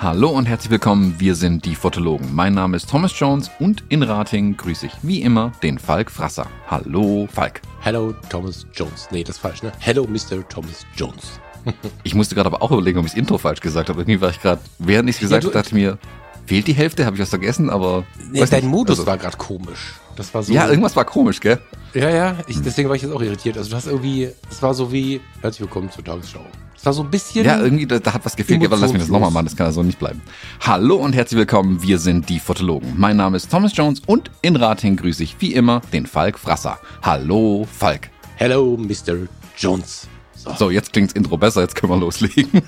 Hallo und herzlich willkommen, wir sind die Fotologen. Mein Name ist Thomas Jones und in Rating grüße ich wie immer den Falk Frasser. Hallo Falk. Hello Thomas Jones. Nee, das ist falsch, ne? Hello Mr. Thomas Jones. ich musste gerade aber auch überlegen, ob ich das Intro falsch gesagt habe. Irgendwie war ich gerade, während ich es gesagt habe, dachte ich mir, fehlt die Hälfte, habe ich was vergessen, aber. Nee, dein nicht. Modus also, war gerade komisch. Das war so. Ja, irgendwas war komisch, gell? Ja, ja, ich, deswegen war ich jetzt auch irritiert. Also du hast irgendwie, es war so wie, herzlich willkommen zur Tagesschau. Es war so ein bisschen. Ja, irgendwie, da, da hat was gefehlt. Aber lass mich das nochmal machen, das kann ja so nicht bleiben. Hallo und herzlich willkommen, wir sind die Fotologen. Mein Name ist Thomas Jones und in Rating grüße ich wie immer den Falk Frasser. Hallo, Falk. Hello, Mr. Jones. So, so jetzt klingt's Intro besser, jetzt können wir loslegen.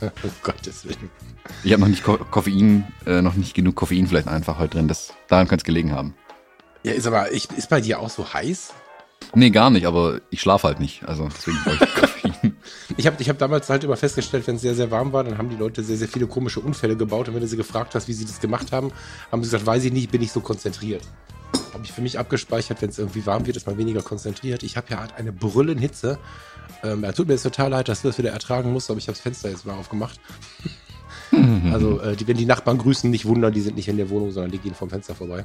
um Gottes Willen. Ich habe noch nicht Ko Koffein, äh, noch nicht genug Koffein vielleicht einfach heute drin. Das, daran könnte es gelegen haben. Ja, ist aber, ich, ist bei dir auch so heiß? Nee, gar nicht, aber ich schlafe halt nicht. Also deswegen brauche ich Koffein. ich habe ich hab damals halt immer festgestellt, wenn es sehr, sehr warm war, dann haben die Leute sehr, sehr viele komische Unfälle gebaut. Und wenn du sie gefragt hast, wie sie das gemacht haben, haben sie gesagt, weiß ich nicht, bin ich so konzentriert. Habe ich für mich abgespeichert, wenn es irgendwie warm wird, ist man weniger konzentriert. Ich habe ja halt eine Brüllenhitze. Ähm, ja, tut mir jetzt total leid, dass du das wieder ertragen musst, aber ich habe das Fenster jetzt mal aufgemacht. also, äh, die, wenn die Nachbarn grüßen, nicht wundern, die sind nicht in der Wohnung, sondern die gehen vom Fenster vorbei.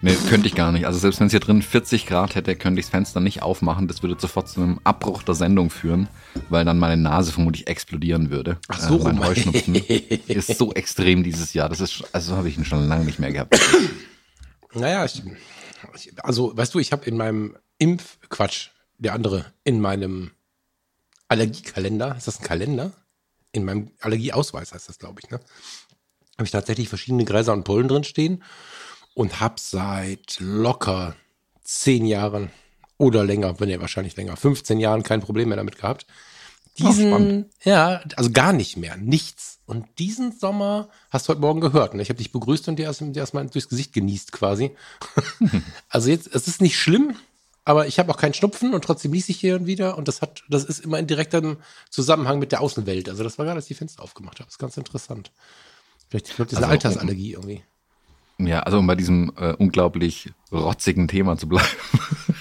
Nee, könnte ich gar nicht. Also selbst wenn es hier drin 40 Grad hätte, könnte ich das Fenster nicht aufmachen. Das würde sofort zu einem Abbruch der Sendung führen, weil dann meine Nase vermutlich explodieren würde. Ach so, äh, mein Heuschnupfen ist so extrem dieses Jahr. Das ist, also habe ich ihn schon lange nicht mehr gehabt. Naja, ich, also weißt du, ich habe in meinem Impfquatsch, der andere, in meinem Allergiekalender, ist das ein Kalender? In meinem Allergieausweis heißt das, glaube ich, ne? Habe ich tatsächlich verschiedene Gräser und Pollen drin stehen und habe seit locker zehn Jahren oder länger, wenn ja wahrscheinlich länger, 15 Jahren kein Problem mehr damit gehabt. Diesen, Ach, ja, also gar nicht mehr, nichts. Und diesen Sommer hast du heute Morgen gehört. Ne? Ich habe dich begrüßt und dir erstmal erst durchs Gesicht genießt quasi. also jetzt, es ist nicht schlimm, aber ich habe auch keinen Schnupfen und trotzdem ließ ich hier und wieder. Und das hat, das ist immer in direktem Zusammenhang mit der Außenwelt. Also das war gerade, als ich die Fenster aufgemacht habe. Das ist ganz interessant. Vielleicht, ich glaube, das ist eine also, Altersallergie irgendwie. Ja, also um bei diesem äh, unglaublich rotzigen Thema zu bleiben.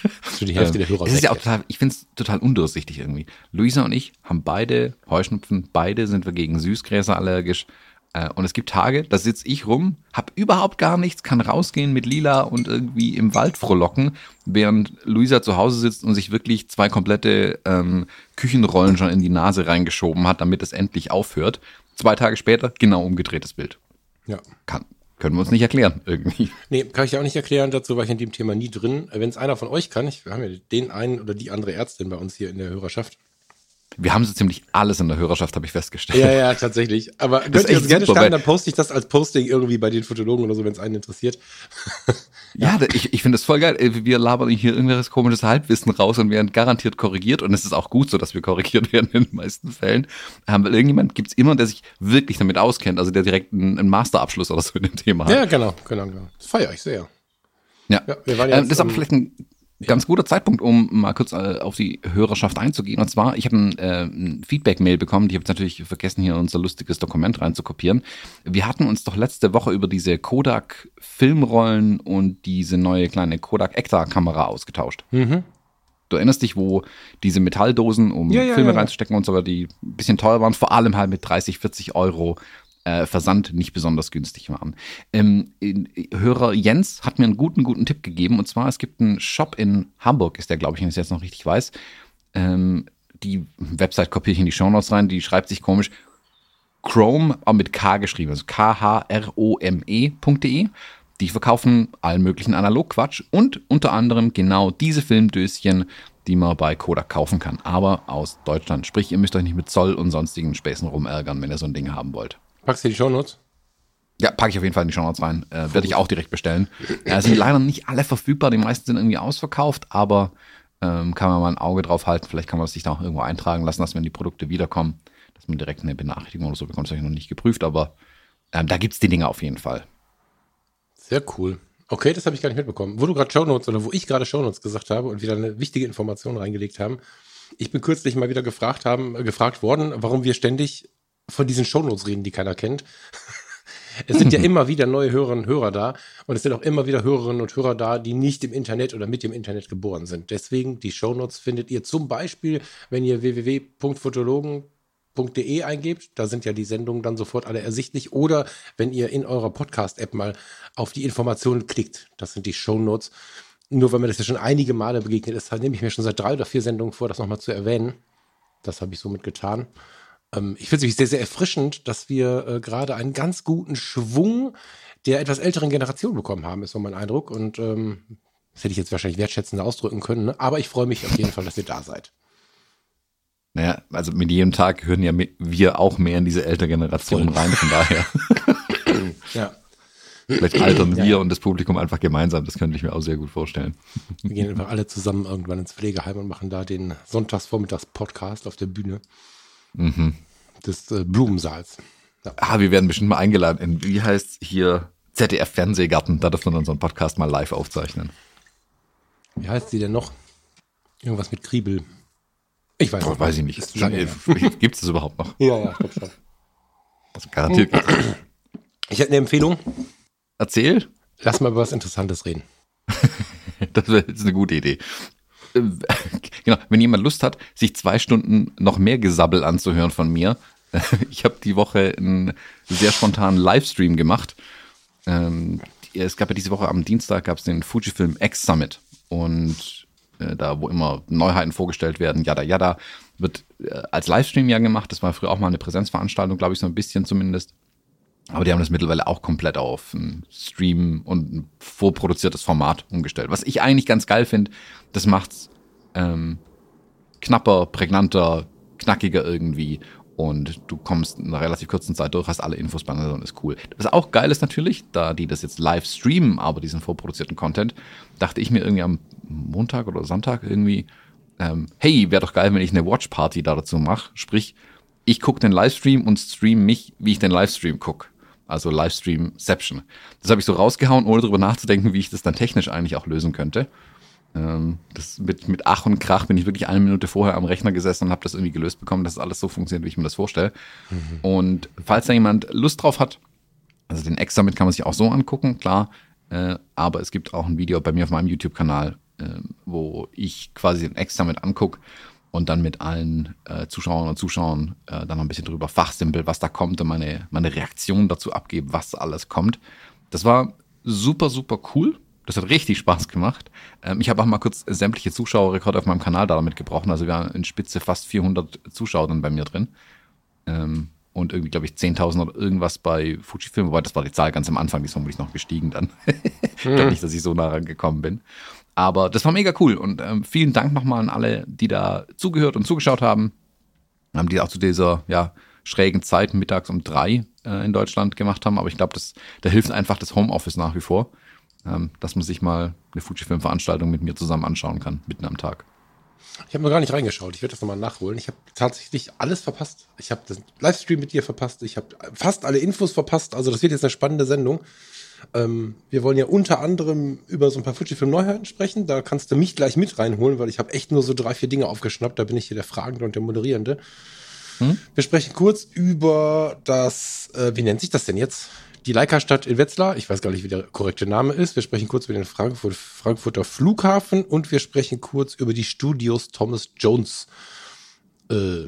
Für die Hälfte der Hörer. Es ist ja auch total, ich finde es total undurchsichtig irgendwie. Luisa und ich haben beide Heuschnupfen, beide sind wir gegen Süßgräser allergisch. Äh, und es gibt Tage, da sitze ich rum, hab überhaupt gar nichts, kann rausgehen mit Lila und irgendwie im Wald frohlocken, während Luisa zu Hause sitzt und sich wirklich zwei komplette ähm, Küchenrollen schon in die Nase reingeschoben hat, damit es endlich aufhört. Zwei Tage später genau umgedrehtes Bild. Ja. Kann, können wir uns nicht erklären, irgendwie. Nee, kann ich auch nicht erklären. Dazu war ich in dem Thema nie drin. Wenn es einer von euch kann, ich, wir haben ja den einen oder die andere Ärztin bei uns hier in der Hörerschaft. Wir haben so ziemlich alles in der Hörerschaft, habe ich festgestellt. Ja, ja, tatsächlich. Aber könnt ihr uns gerne super, schreiben, dann poste ich das als Posting irgendwie bei den Fotologen oder so, wenn es einen interessiert. ja, ja, ich, ich finde das voll geil. Wir labern hier irgendwelches komisches Halbwissen raus und werden garantiert korrigiert. Und es ist auch gut so, dass wir korrigiert werden in den meisten Fällen. Ähm, weil irgendjemand gibt es immer, der sich wirklich damit auskennt, also der direkt einen, einen Masterabschluss oder so in dem Thema hat. Ja, genau, genau, genau. Das feiere ich sehr. Ja, ja wir waren jetzt, ähm, das ist aber vielleicht ein ganz guter Zeitpunkt, um mal kurz äh, auf die Hörerschaft einzugehen. Und zwar, ich habe ein, äh, ein Feedback-Mail bekommen, die habe natürlich vergessen, hier unser lustiges Dokument reinzukopieren. Wir hatten uns doch letzte Woche über diese Kodak-Filmrollen und diese neue kleine Kodak-Ektar-Kamera ausgetauscht. Mhm. Du erinnerst dich, wo diese Metalldosen, um ja, ja, Filme ja, reinzustecken und so weiter, die ein bisschen teuer waren, vor allem halt mit 30, 40 Euro äh, Versand nicht besonders günstig waren. Ähm, Hörer Jens hat mir einen guten, guten Tipp gegeben. Und zwar, es gibt einen Shop in Hamburg, ist der, glaube ich, wenn ich es jetzt noch richtig weiß. Ähm, die Website kopiere ich in die Shownotes rein, die schreibt sich komisch. Chrome, aber mit K geschrieben, also K-H-R-O-M-E.de. Die verkaufen allen möglichen Analogquatsch und unter anderem genau diese Filmdöschen, die man bei Kodak kaufen kann, aber aus Deutschland. Sprich, ihr müsst euch nicht mit Zoll und sonstigen Späßen rumärgern, wenn ihr so ein Ding haben wollt. Packst du die Shownotes? Ja, packe ich auf jeden Fall in die Shownotes rein. Äh, Werde ich auch direkt bestellen. Äh, sind leider nicht alle verfügbar, die meisten sind irgendwie ausverkauft, aber ähm, kann man mal ein Auge drauf halten. Vielleicht kann man sich da auch irgendwo eintragen lassen, dass wenn die Produkte wiederkommen, dass man direkt eine Benachrichtigung oder so bekommt. Das habe ich noch nicht geprüft, aber ähm, da gibt es die Dinge auf jeden Fall. Sehr cool. Okay, das habe ich gar nicht mitbekommen. Wo du gerade Shownotes oder wo ich gerade Shownotes gesagt habe und wieder eine wichtige Information reingelegt haben. Ich bin kürzlich mal wieder gefragt haben, äh, gefragt worden, warum wir ständig von diesen Shownotes reden, die keiner kennt. Es sind ja immer wieder neue Hörerinnen und Hörer da und es sind auch immer wieder Hörerinnen und Hörer da, die nicht im Internet oder mit dem Internet geboren sind. Deswegen, die Shownotes findet ihr zum Beispiel, wenn ihr www.fotologen.de eingebt. Da sind ja die Sendungen dann sofort alle ersichtlich. Oder wenn ihr in eurer Podcast-App mal auf die Informationen klickt. Das sind die Shownotes. Nur weil mir das ja schon einige Male begegnet ist, nehme ich mir schon seit drei oder vier Sendungen vor, das nochmal zu erwähnen. Das habe ich somit getan. Ähm, ich finde es sehr, sehr erfrischend, dass wir äh, gerade einen ganz guten Schwung der etwas älteren Generation bekommen haben, ist so mein Eindruck. Und ähm, das hätte ich jetzt wahrscheinlich wertschätzender ausdrücken können. Ne? Aber ich freue mich auf jeden Fall, dass ihr da seid. Naja, also mit jedem Tag hören ja wir auch mehr in diese ältere Generation Voll. rein, von daher. ja. Vielleicht altern wir ja. und das Publikum einfach gemeinsam, das könnte ich mir auch sehr gut vorstellen. Wir gehen einfach alle zusammen irgendwann ins Pflegeheim und machen da den Sonntagsvormittags-Podcast auf der Bühne mhm. des äh, Blumensaals. Ja. Ah, wir werden bestimmt mal eingeladen in, wie heißt hier, ZDF Fernsehgarten, da dürfen wir unseren Podcast mal live aufzeichnen. Wie heißt sie denn noch? Irgendwas mit Kriebel. Ich weiß Boah, weiß ich nicht. Gibt es das überhaupt noch? Ja, ja, ich glaube schon. Also garantiert. Ich hätte eine Empfehlung. Erzähl. Lass mal über was Interessantes reden. das wäre jetzt eine gute Idee. Genau, wenn jemand Lust hat, sich zwei Stunden noch mehr Gesabbel anzuhören von mir, ich habe die Woche einen sehr spontanen Livestream gemacht. Ähm, es gab ja diese Woche am Dienstag gab es den Fujifilm X Summit und äh, da, wo immer Neuheiten vorgestellt werden, yada yada, wird äh, als Livestream ja gemacht. Das war früher auch mal eine Präsenzveranstaltung, glaube ich, so ein bisschen zumindest. Aber die haben das mittlerweile auch komplett auf ein Stream und ein vorproduziertes Format umgestellt. Was ich eigentlich ganz geil finde, das macht's ähm, knapper, prägnanter, knackiger irgendwie. Und du kommst in einer relativ kurzen Zeit durch, hast alle Infos beieinander und ist cool. Was auch geil ist natürlich, da die das jetzt live streamen, aber diesen vorproduzierten Content, dachte ich mir irgendwie am Montag oder Sonntag irgendwie, ähm, hey, wäre doch geil, wenn ich eine Watch-Party da dazu mache. Sprich, ich gucke den Livestream und stream mich, wie ich den Livestream gucke also Livestreamception. Das habe ich so rausgehauen, ohne darüber nachzudenken, wie ich das dann technisch eigentlich auch lösen könnte. Ähm, das mit, mit Ach und Krach bin ich wirklich eine Minute vorher am Rechner gesessen und habe das irgendwie gelöst bekommen, dass alles so funktioniert, wie ich mir das vorstelle. Mhm. Und falls da jemand Lust drauf hat, also den Examit kann man sich auch so angucken, klar, äh, aber es gibt auch ein Video bei mir auf meinem YouTube-Kanal, äh, wo ich quasi den Examit angucke und dann mit allen äh, Zuschauern und Zuschauern äh, dann noch ein bisschen drüber fachsimpel, was da kommt und meine, meine Reaktion dazu abgebe, was alles kommt. Das war super, super cool. Das hat richtig Spaß gemacht. Ähm, ich habe auch mal kurz sämtliche Zuschauerrekorde auf meinem Kanal damit gebrochen. Also wir haben in Spitze fast 400 Zuschauer dann bei mir drin. Ähm, und irgendwie, glaube ich, 10.000 oder irgendwas bei Fujifilm. Wobei, das war die Zahl ganz am Anfang, die ist vermutlich noch gestiegen dann. ich glaube nicht, dass ich so nah rangekommen bin. Aber das war mega cool und ähm, vielen Dank nochmal an alle, die da zugehört und zugeschaut haben. Haben die auch zu dieser ja, schrägen Zeit mittags um drei äh, in Deutschland gemacht haben. Aber ich glaube, da hilft einfach das Homeoffice nach wie vor, ähm, dass man sich mal eine Fujifilm-Veranstaltung mit mir zusammen anschauen kann, mitten am Tag. Ich habe noch gar nicht reingeschaut. Ich werde das nochmal nachholen. Ich habe tatsächlich alles verpasst. Ich habe den Livestream mit dir verpasst. Ich habe fast alle Infos verpasst. Also das wird jetzt eine spannende Sendung. Ähm, wir wollen ja unter anderem über so ein paar Fujifilm-Neuheiten sprechen. Da kannst du mich gleich mit reinholen, weil ich habe echt nur so drei, vier Dinge aufgeschnappt. Da bin ich hier der Fragende und der Moderierende. Hm? Wir sprechen kurz über das, äh, wie nennt sich das denn jetzt? Die Leica-Stadt in Wetzlar. Ich weiß gar nicht, wie der korrekte Name ist. Wir sprechen kurz über den Frankfurt, Frankfurter Flughafen und wir sprechen kurz über die Studios Thomas Jones. Äh,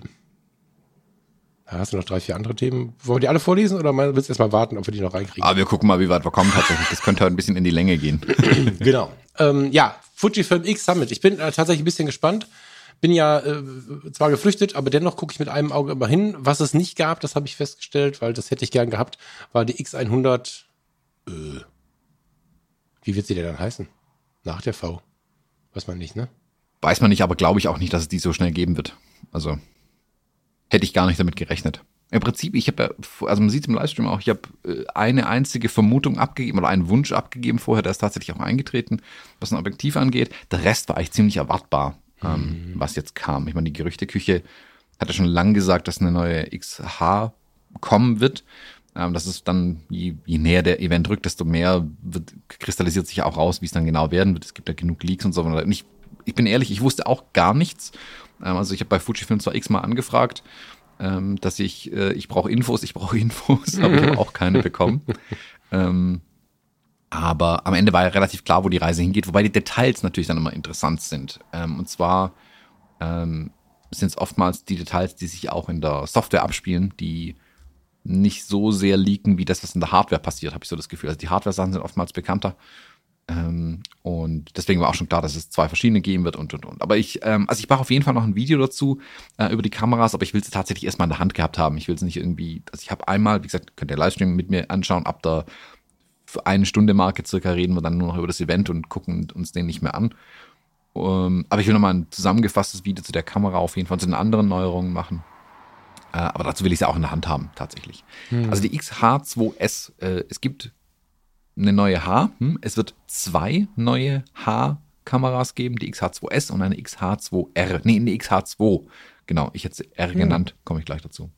Hast du noch drei, vier andere Themen? Wollen wir die alle vorlesen oder willst du erst mal warten, ob wir die noch reinkriegen? Aber wir gucken mal, wie weit wir kommen tatsächlich. Das könnte ein bisschen in die Länge gehen. genau. Ähm, ja, Fujifilm X Summit. Ich bin äh, tatsächlich ein bisschen gespannt. Bin ja äh, zwar geflüchtet, aber dennoch gucke ich mit einem Auge immer hin. Was es nicht gab, das habe ich festgestellt, weil das hätte ich gern gehabt, war die X100. Äh, wie wird sie denn dann heißen? Nach der V. Weiß man nicht, ne? Weiß man nicht, aber glaube ich auch nicht, dass es die so schnell geben wird. Also hätte ich gar nicht damit gerechnet. Im Prinzip, ich habe ja, also man sieht es im Livestream auch, ich habe äh, eine einzige Vermutung abgegeben oder einen Wunsch abgegeben vorher, der ist tatsächlich auch eingetreten, was ein Objektiv angeht. Der Rest war eigentlich ziemlich erwartbar, ähm, mhm. was jetzt kam. Ich meine, die Gerüchteküche hat ja schon lange gesagt, dass eine neue XH kommen wird. Ähm, das ist dann, je, je näher der Event rückt, desto mehr wird, kristallisiert sich auch raus, wie es dann genau werden wird. Es gibt ja genug Leaks und so. Und ich, ich bin ehrlich, ich wusste auch gar nichts also ich habe bei Fujifilm zwar x-mal angefragt, ähm, dass ich, äh, ich brauche Infos, ich brauche Infos, aber ich habe auch keine bekommen. ähm, aber am Ende war ja relativ klar, wo die Reise hingeht, wobei die Details natürlich dann immer interessant sind. Ähm, und zwar ähm, sind es oftmals die Details, die sich auch in der Software abspielen, die nicht so sehr leaken wie das, was in der Hardware passiert, habe ich so das Gefühl. Also die Hardware-Sachen sind oftmals bekannter. Ähm, und deswegen war auch schon klar, dass es zwei verschiedene geben wird und und und. Aber ich, ähm, also ich mache auf jeden Fall noch ein Video dazu äh, über die Kameras, aber ich will sie tatsächlich erstmal in der Hand gehabt haben. Ich will es nicht irgendwie, also ich habe einmal, wie gesagt, könnt ihr Livestream mit mir anschauen, ab der für eine Stunde Marke circa reden wir dann nur noch über das Event und gucken uns den nicht mehr an. Ähm, aber ich will nochmal ein zusammengefasstes Video zu der Kamera auf jeden Fall zu den anderen Neuerungen machen. Äh, aber dazu will ich sie auch in der Hand haben, tatsächlich. Hm. Also die XH2S, äh, es gibt eine neue H. Hm? Es wird zwei neue H-Kameras geben, die XH2S und eine XH2R. Nee, eine XH2. Genau, ich hätte sie R hm. genannt, komme ich gleich dazu.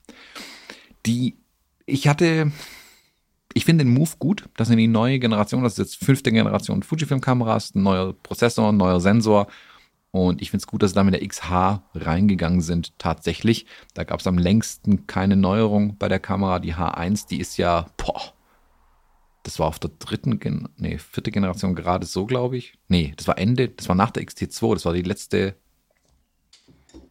Die, ich hatte, ich finde den Move gut. Das sind die neue Generation, das ist jetzt fünfte Generation Fujifilm-Kameras, ein neuer Prozessor, ein neuer Sensor. Und ich finde es gut, dass sie da mit der XH reingegangen sind, tatsächlich. Da gab es am längsten keine Neuerung bei der Kamera. Die H1, die ist ja, boah, das war auf der dritten, Gen nee, vierte Generation gerade so, glaube ich. Nee, das war Ende, das war nach der XT2, das war die letzte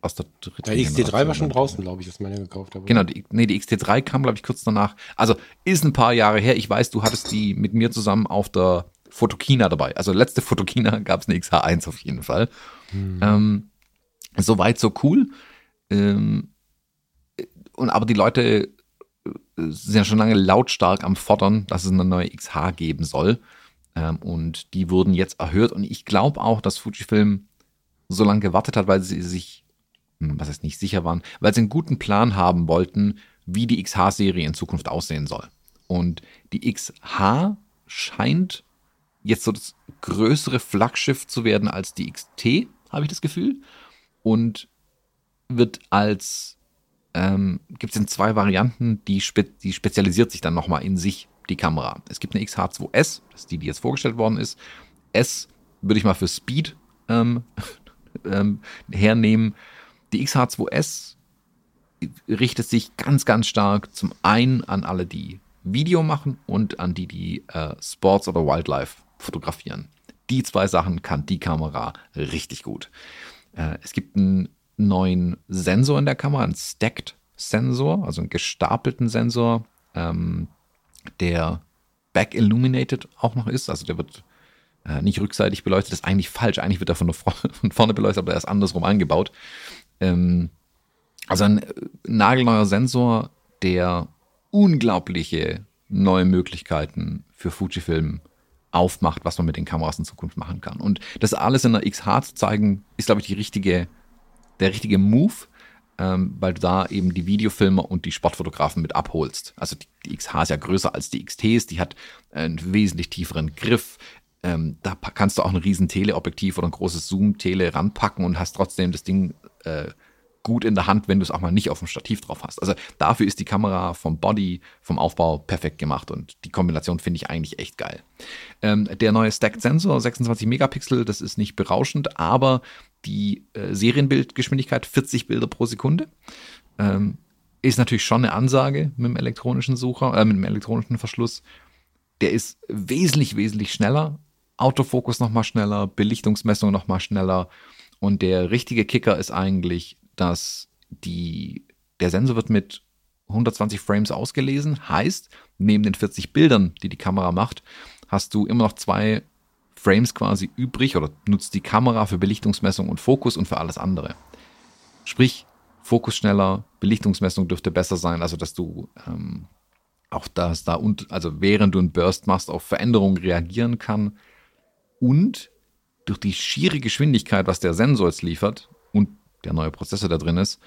aus der dritten Der XT3 Generation. war schon draußen, glaube ich, als meine gekauft habe. Genau, die, nee, die XT3 kam, glaube ich, kurz danach. Also ist ein paar Jahre her. Ich weiß, du hattest die mit mir zusammen auf der Fotokina dabei. Also letzte Fotokina gab es eine XH1 auf jeden Fall. Hm. Ähm, Soweit so cool. Ähm, und aber die Leute sind ja schon lange lautstark am Fordern, dass es eine neue XH geben soll. Ähm, und die wurden jetzt erhöht. Und ich glaube auch, dass Fujifilm so lange gewartet hat, weil sie sich, hm, was heißt nicht sicher waren, weil sie einen guten Plan haben wollten, wie die XH-Serie in Zukunft aussehen soll. Und die XH scheint jetzt so das größere Flaggschiff zu werden als die XT, habe ich das Gefühl. Und wird als ähm, gibt es in zwei Varianten, die, spe die spezialisiert sich dann nochmal in sich, die Kamera. Es gibt eine XH2S, das ist die, die jetzt vorgestellt worden ist. S würde ich mal für Speed ähm, ähm, hernehmen. Die XH2S richtet sich ganz, ganz stark zum einen an alle, die Video machen und an die, die äh, Sports oder Wildlife fotografieren. Die zwei Sachen kann die Kamera richtig gut. Äh, es gibt einen neuen Sensor in der Kamera, einen Stacked Sensor, also einen gestapelten Sensor, ähm, der back illuminated auch noch ist. Also der wird äh, nicht rückseitig beleuchtet, das ist eigentlich falsch. Eigentlich wird er von, von vorne beleuchtet, aber er ist andersrum angebaut. Ähm, also ein äh, nagelneuer Sensor, der unglaubliche neue Möglichkeiten für Fujifilm aufmacht, was man mit den Kameras in Zukunft machen kann. Und das alles in der XH zu zeigen, ist, glaube ich, die richtige der richtige Move, ähm, weil du da eben die Videofilmer und die Sportfotografen mit abholst. Also die, die XH ist ja größer als die XTs, die hat einen wesentlich tieferen Griff. Ähm, da kannst du auch ein riesen Teleobjektiv oder ein großes Zoom-Tele ranpacken und hast trotzdem das Ding äh, gut in der Hand, wenn du es auch mal nicht auf dem Stativ drauf hast. Also dafür ist die Kamera vom Body, vom Aufbau perfekt gemacht und die Kombination finde ich eigentlich echt geil. Ähm, der neue Stacked Sensor, 26 Megapixel, das ist nicht berauschend, aber die äh, Serienbildgeschwindigkeit 40 Bilder pro Sekunde. Ähm, ist natürlich schon eine Ansage mit dem elektronischen Sucher, äh, mit dem elektronischen Verschluss. Der ist wesentlich, wesentlich schneller. Autofokus nochmal schneller, Belichtungsmessung nochmal schneller. Und der richtige Kicker ist eigentlich, dass die, der Sensor wird mit 120 Frames ausgelesen. Heißt, neben den 40 Bildern, die die Kamera macht, hast du immer noch zwei Frames quasi übrig oder nutzt die Kamera für Belichtungsmessung und Fokus und für alles andere. Sprich, Fokus schneller, Belichtungsmessung dürfte besser sein, also dass du ähm, auch das da und also während du einen Burst machst, auf Veränderungen reagieren kann und durch die schiere Geschwindigkeit, was der Sensor jetzt liefert und der neue Prozessor da drin ist,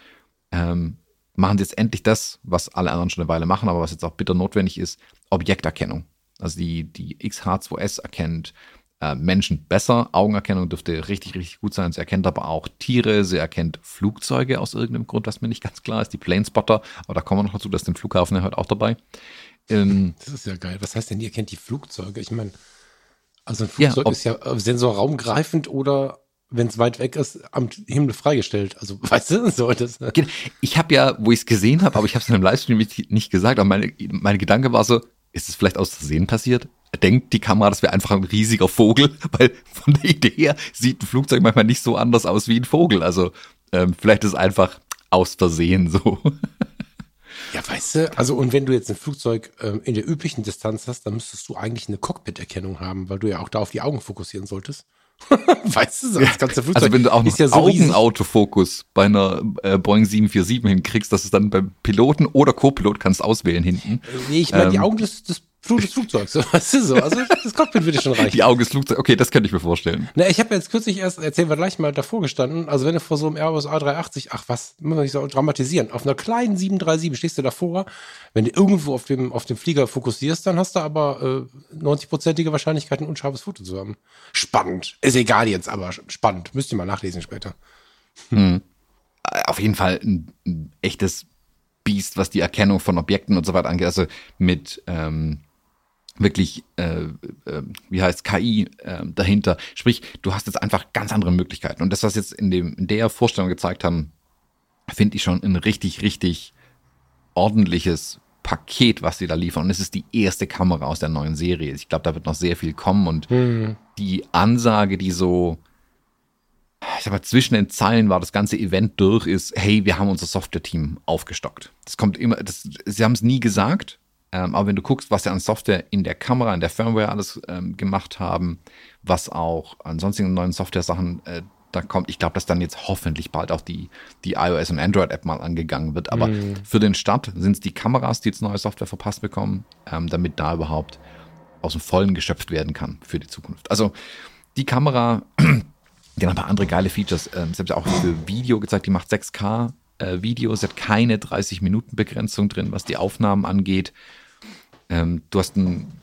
ähm, machen sie jetzt endlich das, was alle anderen schon eine Weile machen, aber was jetzt auch bitter notwendig ist, Objekterkennung. Also die, die XH2S erkennt äh, Menschen besser. Augenerkennung dürfte richtig, richtig gut sein. Sie erkennt aber auch Tiere, sie erkennt Flugzeuge aus irgendeinem Grund, was mir nicht ganz klar ist, die Planespotter, aber da kommen wir noch dazu, dass den Flughafen ja heute auch dabei. Ähm, das ist ja geil. Was heißt denn, die erkennt die Flugzeuge? Ich meine, also ein Flugzeug ja, ist ja äh, sensorraumgreifend oder wenn es weit weg ist, am Himmel freigestellt. Also, weißt du, so das. Ich habe ja, wo ich es gesehen habe, aber ich habe es in einem Livestream nicht gesagt, aber meine, meine Gedanke war so, ist es vielleicht aus Versehen passiert? Denkt die Kamera, das wäre einfach ein riesiger Vogel? Weil von der Idee her sieht ein Flugzeug manchmal nicht so anders aus wie ein Vogel. Also ähm, vielleicht ist es einfach aus Versehen so. Ja, weißt du, also und wenn du jetzt ein Flugzeug ähm, in der üblichen Distanz hast, dann müsstest du eigentlich eine Cockpit-Erkennung haben, weil du ja auch da auf die Augen fokussieren solltest. weißt du, das ganze Flugzeug Also wenn du auch noch ja so Augenautofokus bei einer äh, Boeing 747 hinkriegst, dass es dann beim Piloten oder Co-Pilot kannst auswählen hinten. Nee, ich meine ähm, die Augen des, des Flug des Flugzeugs, weißt du so. Also das Cockpit würde schon reichen. Die Augen des Flugzeugs, okay, das könnte ich mir vorstellen. Na, ich habe jetzt kürzlich erst, erzählen wir gleich mal, davor gestanden, also wenn du vor so einem Airbus A380, ach was, muss man nicht so dramatisieren, auf einer kleinen 737 stehst du davor, wenn du irgendwo auf dem, auf dem Flieger fokussierst, dann hast du aber äh, 90-prozentige Wahrscheinlichkeit, ein unscharfes Foto zu haben. Spannend. Ist egal jetzt, aber spannend. Müsst ihr mal nachlesen später. Hm. Auf jeden Fall ein, ein echtes Biest, was die Erkennung von Objekten und so weiter angeht. Also mit ähm, wirklich, äh, äh, wie heißt KI äh, dahinter. Sprich, du hast jetzt einfach ganz andere Möglichkeiten. Und das, was jetzt in, dem, in der Vorstellung gezeigt haben, finde ich schon ein richtig, richtig ordentliches Paket, was sie da liefern. Und es ist die erste Kamera aus der neuen Serie. Ich glaube, da wird noch sehr viel kommen. Und mhm. die Ansage, die so, ich sag mal, zwischen den Zeilen war das ganze Event durch, ist, hey, wir haben unser Software-Team aufgestockt. Das kommt immer, das, sie haben es nie gesagt, ähm, aber wenn du guckst, was sie an Software in der Kamera, in der Firmware alles ähm, gemacht haben, was auch an sonstigen neuen Software-Sachen äh, da kommt, ich glaube, dass dann jetzt hoffentlich bald auch die, die iOS und Android-App mal angegangen wird. Aber mhm. für den Start sind es die Kameras, die jetzt neue Software verpasst bekommen, ähm, damit da überhaupt aus dem Vollen geschöpft werden kann für die Zukunft. Also die Kamera, die hat ein paar andere geile Features. Ähm, selbst auch für Video gezeigt, die macht 6K äh, Videos, hat keine 30-Minuten-Begrenzung drin, was die Aufnahmen angeht. Ähm, du hast einen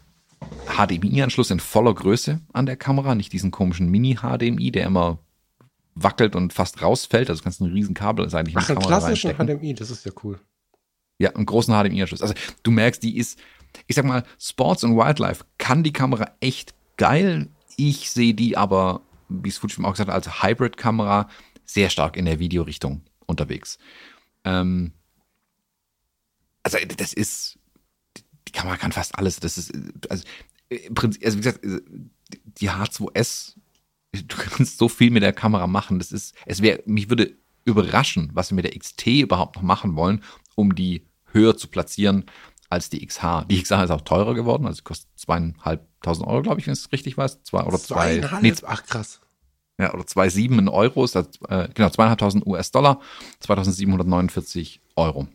HDMI-Anschluss in voller Größe an der Kamera, nicht diesen komischen Mini-HDMI, der immer wackelt und fast rausfällt. Also du kannst ein riesen Kabel eigentlich in die Ach, Kamera klassischen HDMI, das ist ja cool. Ja, einen großen HDMI-Anschluss. Also du merkst, die ist, ich sag mal, Sports und Wildlife kann die Kamera echt geil. Ich sehe die aber, wie es Fujifilm auch gesagt hat, als Hybrid-Kamera sehr stark in der Videorichtung unterwegs. Ähm, also das ist, die Kamera kann fast alles. Das ist, also, also wie gesagt, die H2S, du kannst so viel mit der Kamera machen. Das ist, es wäre, mich würde überraschen, was wir mit der XT überhaupt noch machen wollen, um die höher zu platzieren als die XH. Die XH ist auch teurer geworden, also kostet zweieinhalbtausend Euro, glaube ich, wenn ich es richtig weiß. Zwei oder zwei. Nee, Ach krass. Ja, oder 2,7 in Euros, also, äh, genau, zweieinhalbtausend US-Dollar, 2749 Euro.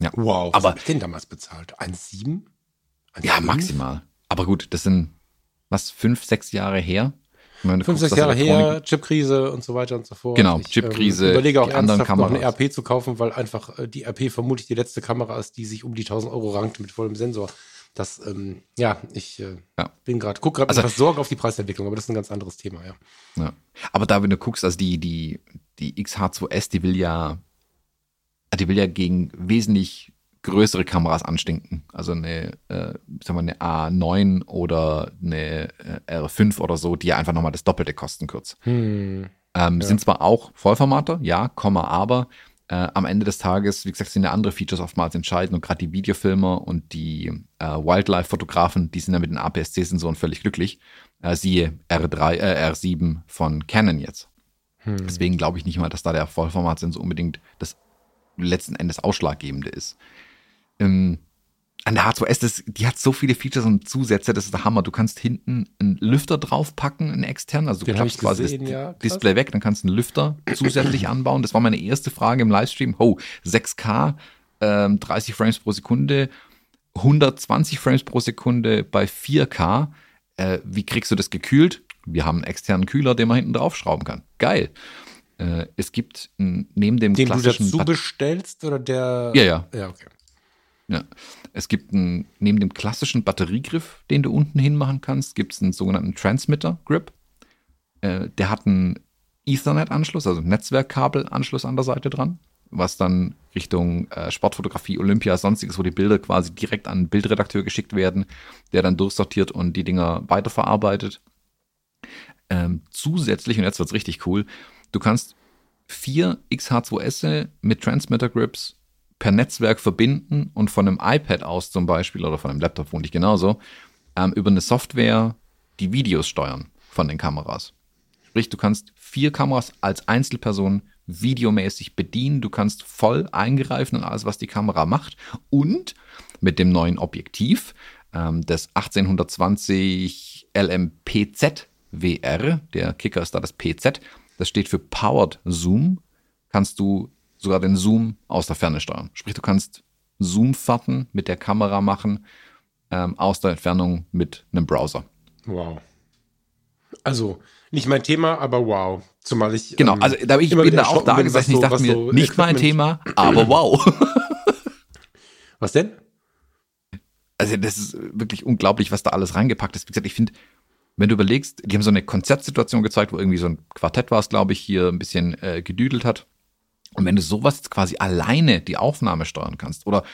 Ja. Wow, was habe ich denn damals bezahlt? 1,7? Ja, maximal. Aber gut, das sind, was, fünf, sechs Jahre her? Meine, fünf, sechs Jahre her, Chipkrise und so weiter und so fort. Genau, Chipkrise. Ich ähm, überlege auch anderen Kameras. noch eine RP zu kaufen, weil einfach äh, die RP vermutlich die letzte Kamera ist, die sich um die 1000 Euro rankt mit vollem Sensor. Das, ähm, ja, ich äh, ja. bin gerade, guck gerade also, mit Sorge auf die Preisentwicklung, aber das ist ein ganz anderes Thema, ja. ja. Aber da, wenn du guckst, also die, die, die XH2S, die will ja, die will ja gegen wesentlich größere Kameras anstinken. Also eine, äh, sagen wir, eine A9 oder eine äh, R5 oder so, die einfach nochmal das Doppelte kosten kurz. Hm. Ähm, ja. Sind zwar auch Vollformate, ja, Komma, aber äh, am Ende des Tages, wie gesagt, sind ja andere Features oftmals entscheidend und gerade die Videofilmer und die äh, Wildlife-Fotografen, die sind ja mit den APS-C-Sensoren völlig glücklich. Äh, siehe R3, äh, R7 von Canon jetzt. Hm. Deswegen glaube ich nicht mal, dass da der Vollformatsensor unbedingt das letzten Endes Ausschlaggebende ist. Ähm, an der H2S, das, die hat so viele Features und Zusätze, das ist der Hammer. Du kannst hinten einen Lüfter draufpacken, einen externen, also du Den klappst quasi gesehen, das ja, Display weg, dann kannst du einen Lüfter zusätzlich anbauen. Das war meine erste Frage im Livestream. Oh, 6K, ähm, 30 Frames pro Sekunde, 120 Frames pro Sekunde bei 4K. Äh, wie kriegst du das gekühlt? Wir haben einen externen Kühler, den man hinten draufschrauben kann. Geil. Äh, es gibt neben dem den klassischen... Den du dazu bestellst oder der... Ja, ja. Ja, okay. Ja. Es gibt einen, neben dem klassischen Batteriegriff, den du unten hinmachen kannst, gibt es einen sogenannten Transmitter-Grip. Äh, der hat einen Ethernet-Anschluss, also Netzwerkkabel-Anschluss an der Seite dran, was dann Richtung äh, Sportfotografie, Olympia, sonstiges, wo die Bilder quasi direkt an einen Bildredakteur geschickt werden, der dann durchsortiert und die Dinger weiterverarbeitet. Ähm, zusätzlich, und jetzt wird's richtig cool, du kannst vier XH2S mit Transmitter Grips per Netzwerk verbinden und von einem iPad aus zum Beispiel oder von einem Laptop wohnt ich genauso, ähm, über eine Software die Videos steuern von den Kameras. Sprich, du kannst vier Kameras als Einzelperson videomäßig bedienen. Du kannst voll eingreifen in alles, was die Kamera macht. Und mit dem neuen Objektiv ähm, des 1820 LMPZ VR, der Kicker ist da das PZ, das steht für Powered Zoom, kannst du sogar den Zoom aus der Ferne steuern. Sprich, du kannst Zoom-Fahrten mit der Kamera machen, ähm, aus der Entfernung mit einem Browser. Wow. Also, nicht mein Thema, aber wow. Zumal ich. Genau, ähm, also da ich bin da auch da gesessen, ich dachte mir, so nicht mein Thema, aber wow. was denn? Also, das ist wirklich unglaublich, was da alles reingepackt ist. Wie gesagt, ich finde, wenn du überlegst, die haben so eine Konzertsituation gezeigt, wo irgendwie so ein Quartett war es, glaube ich, hier ein bisschen äh, gedüdelt hat. Und wenn du sowas jetzt quasi alleine die Aufnahme steuern kannst, oder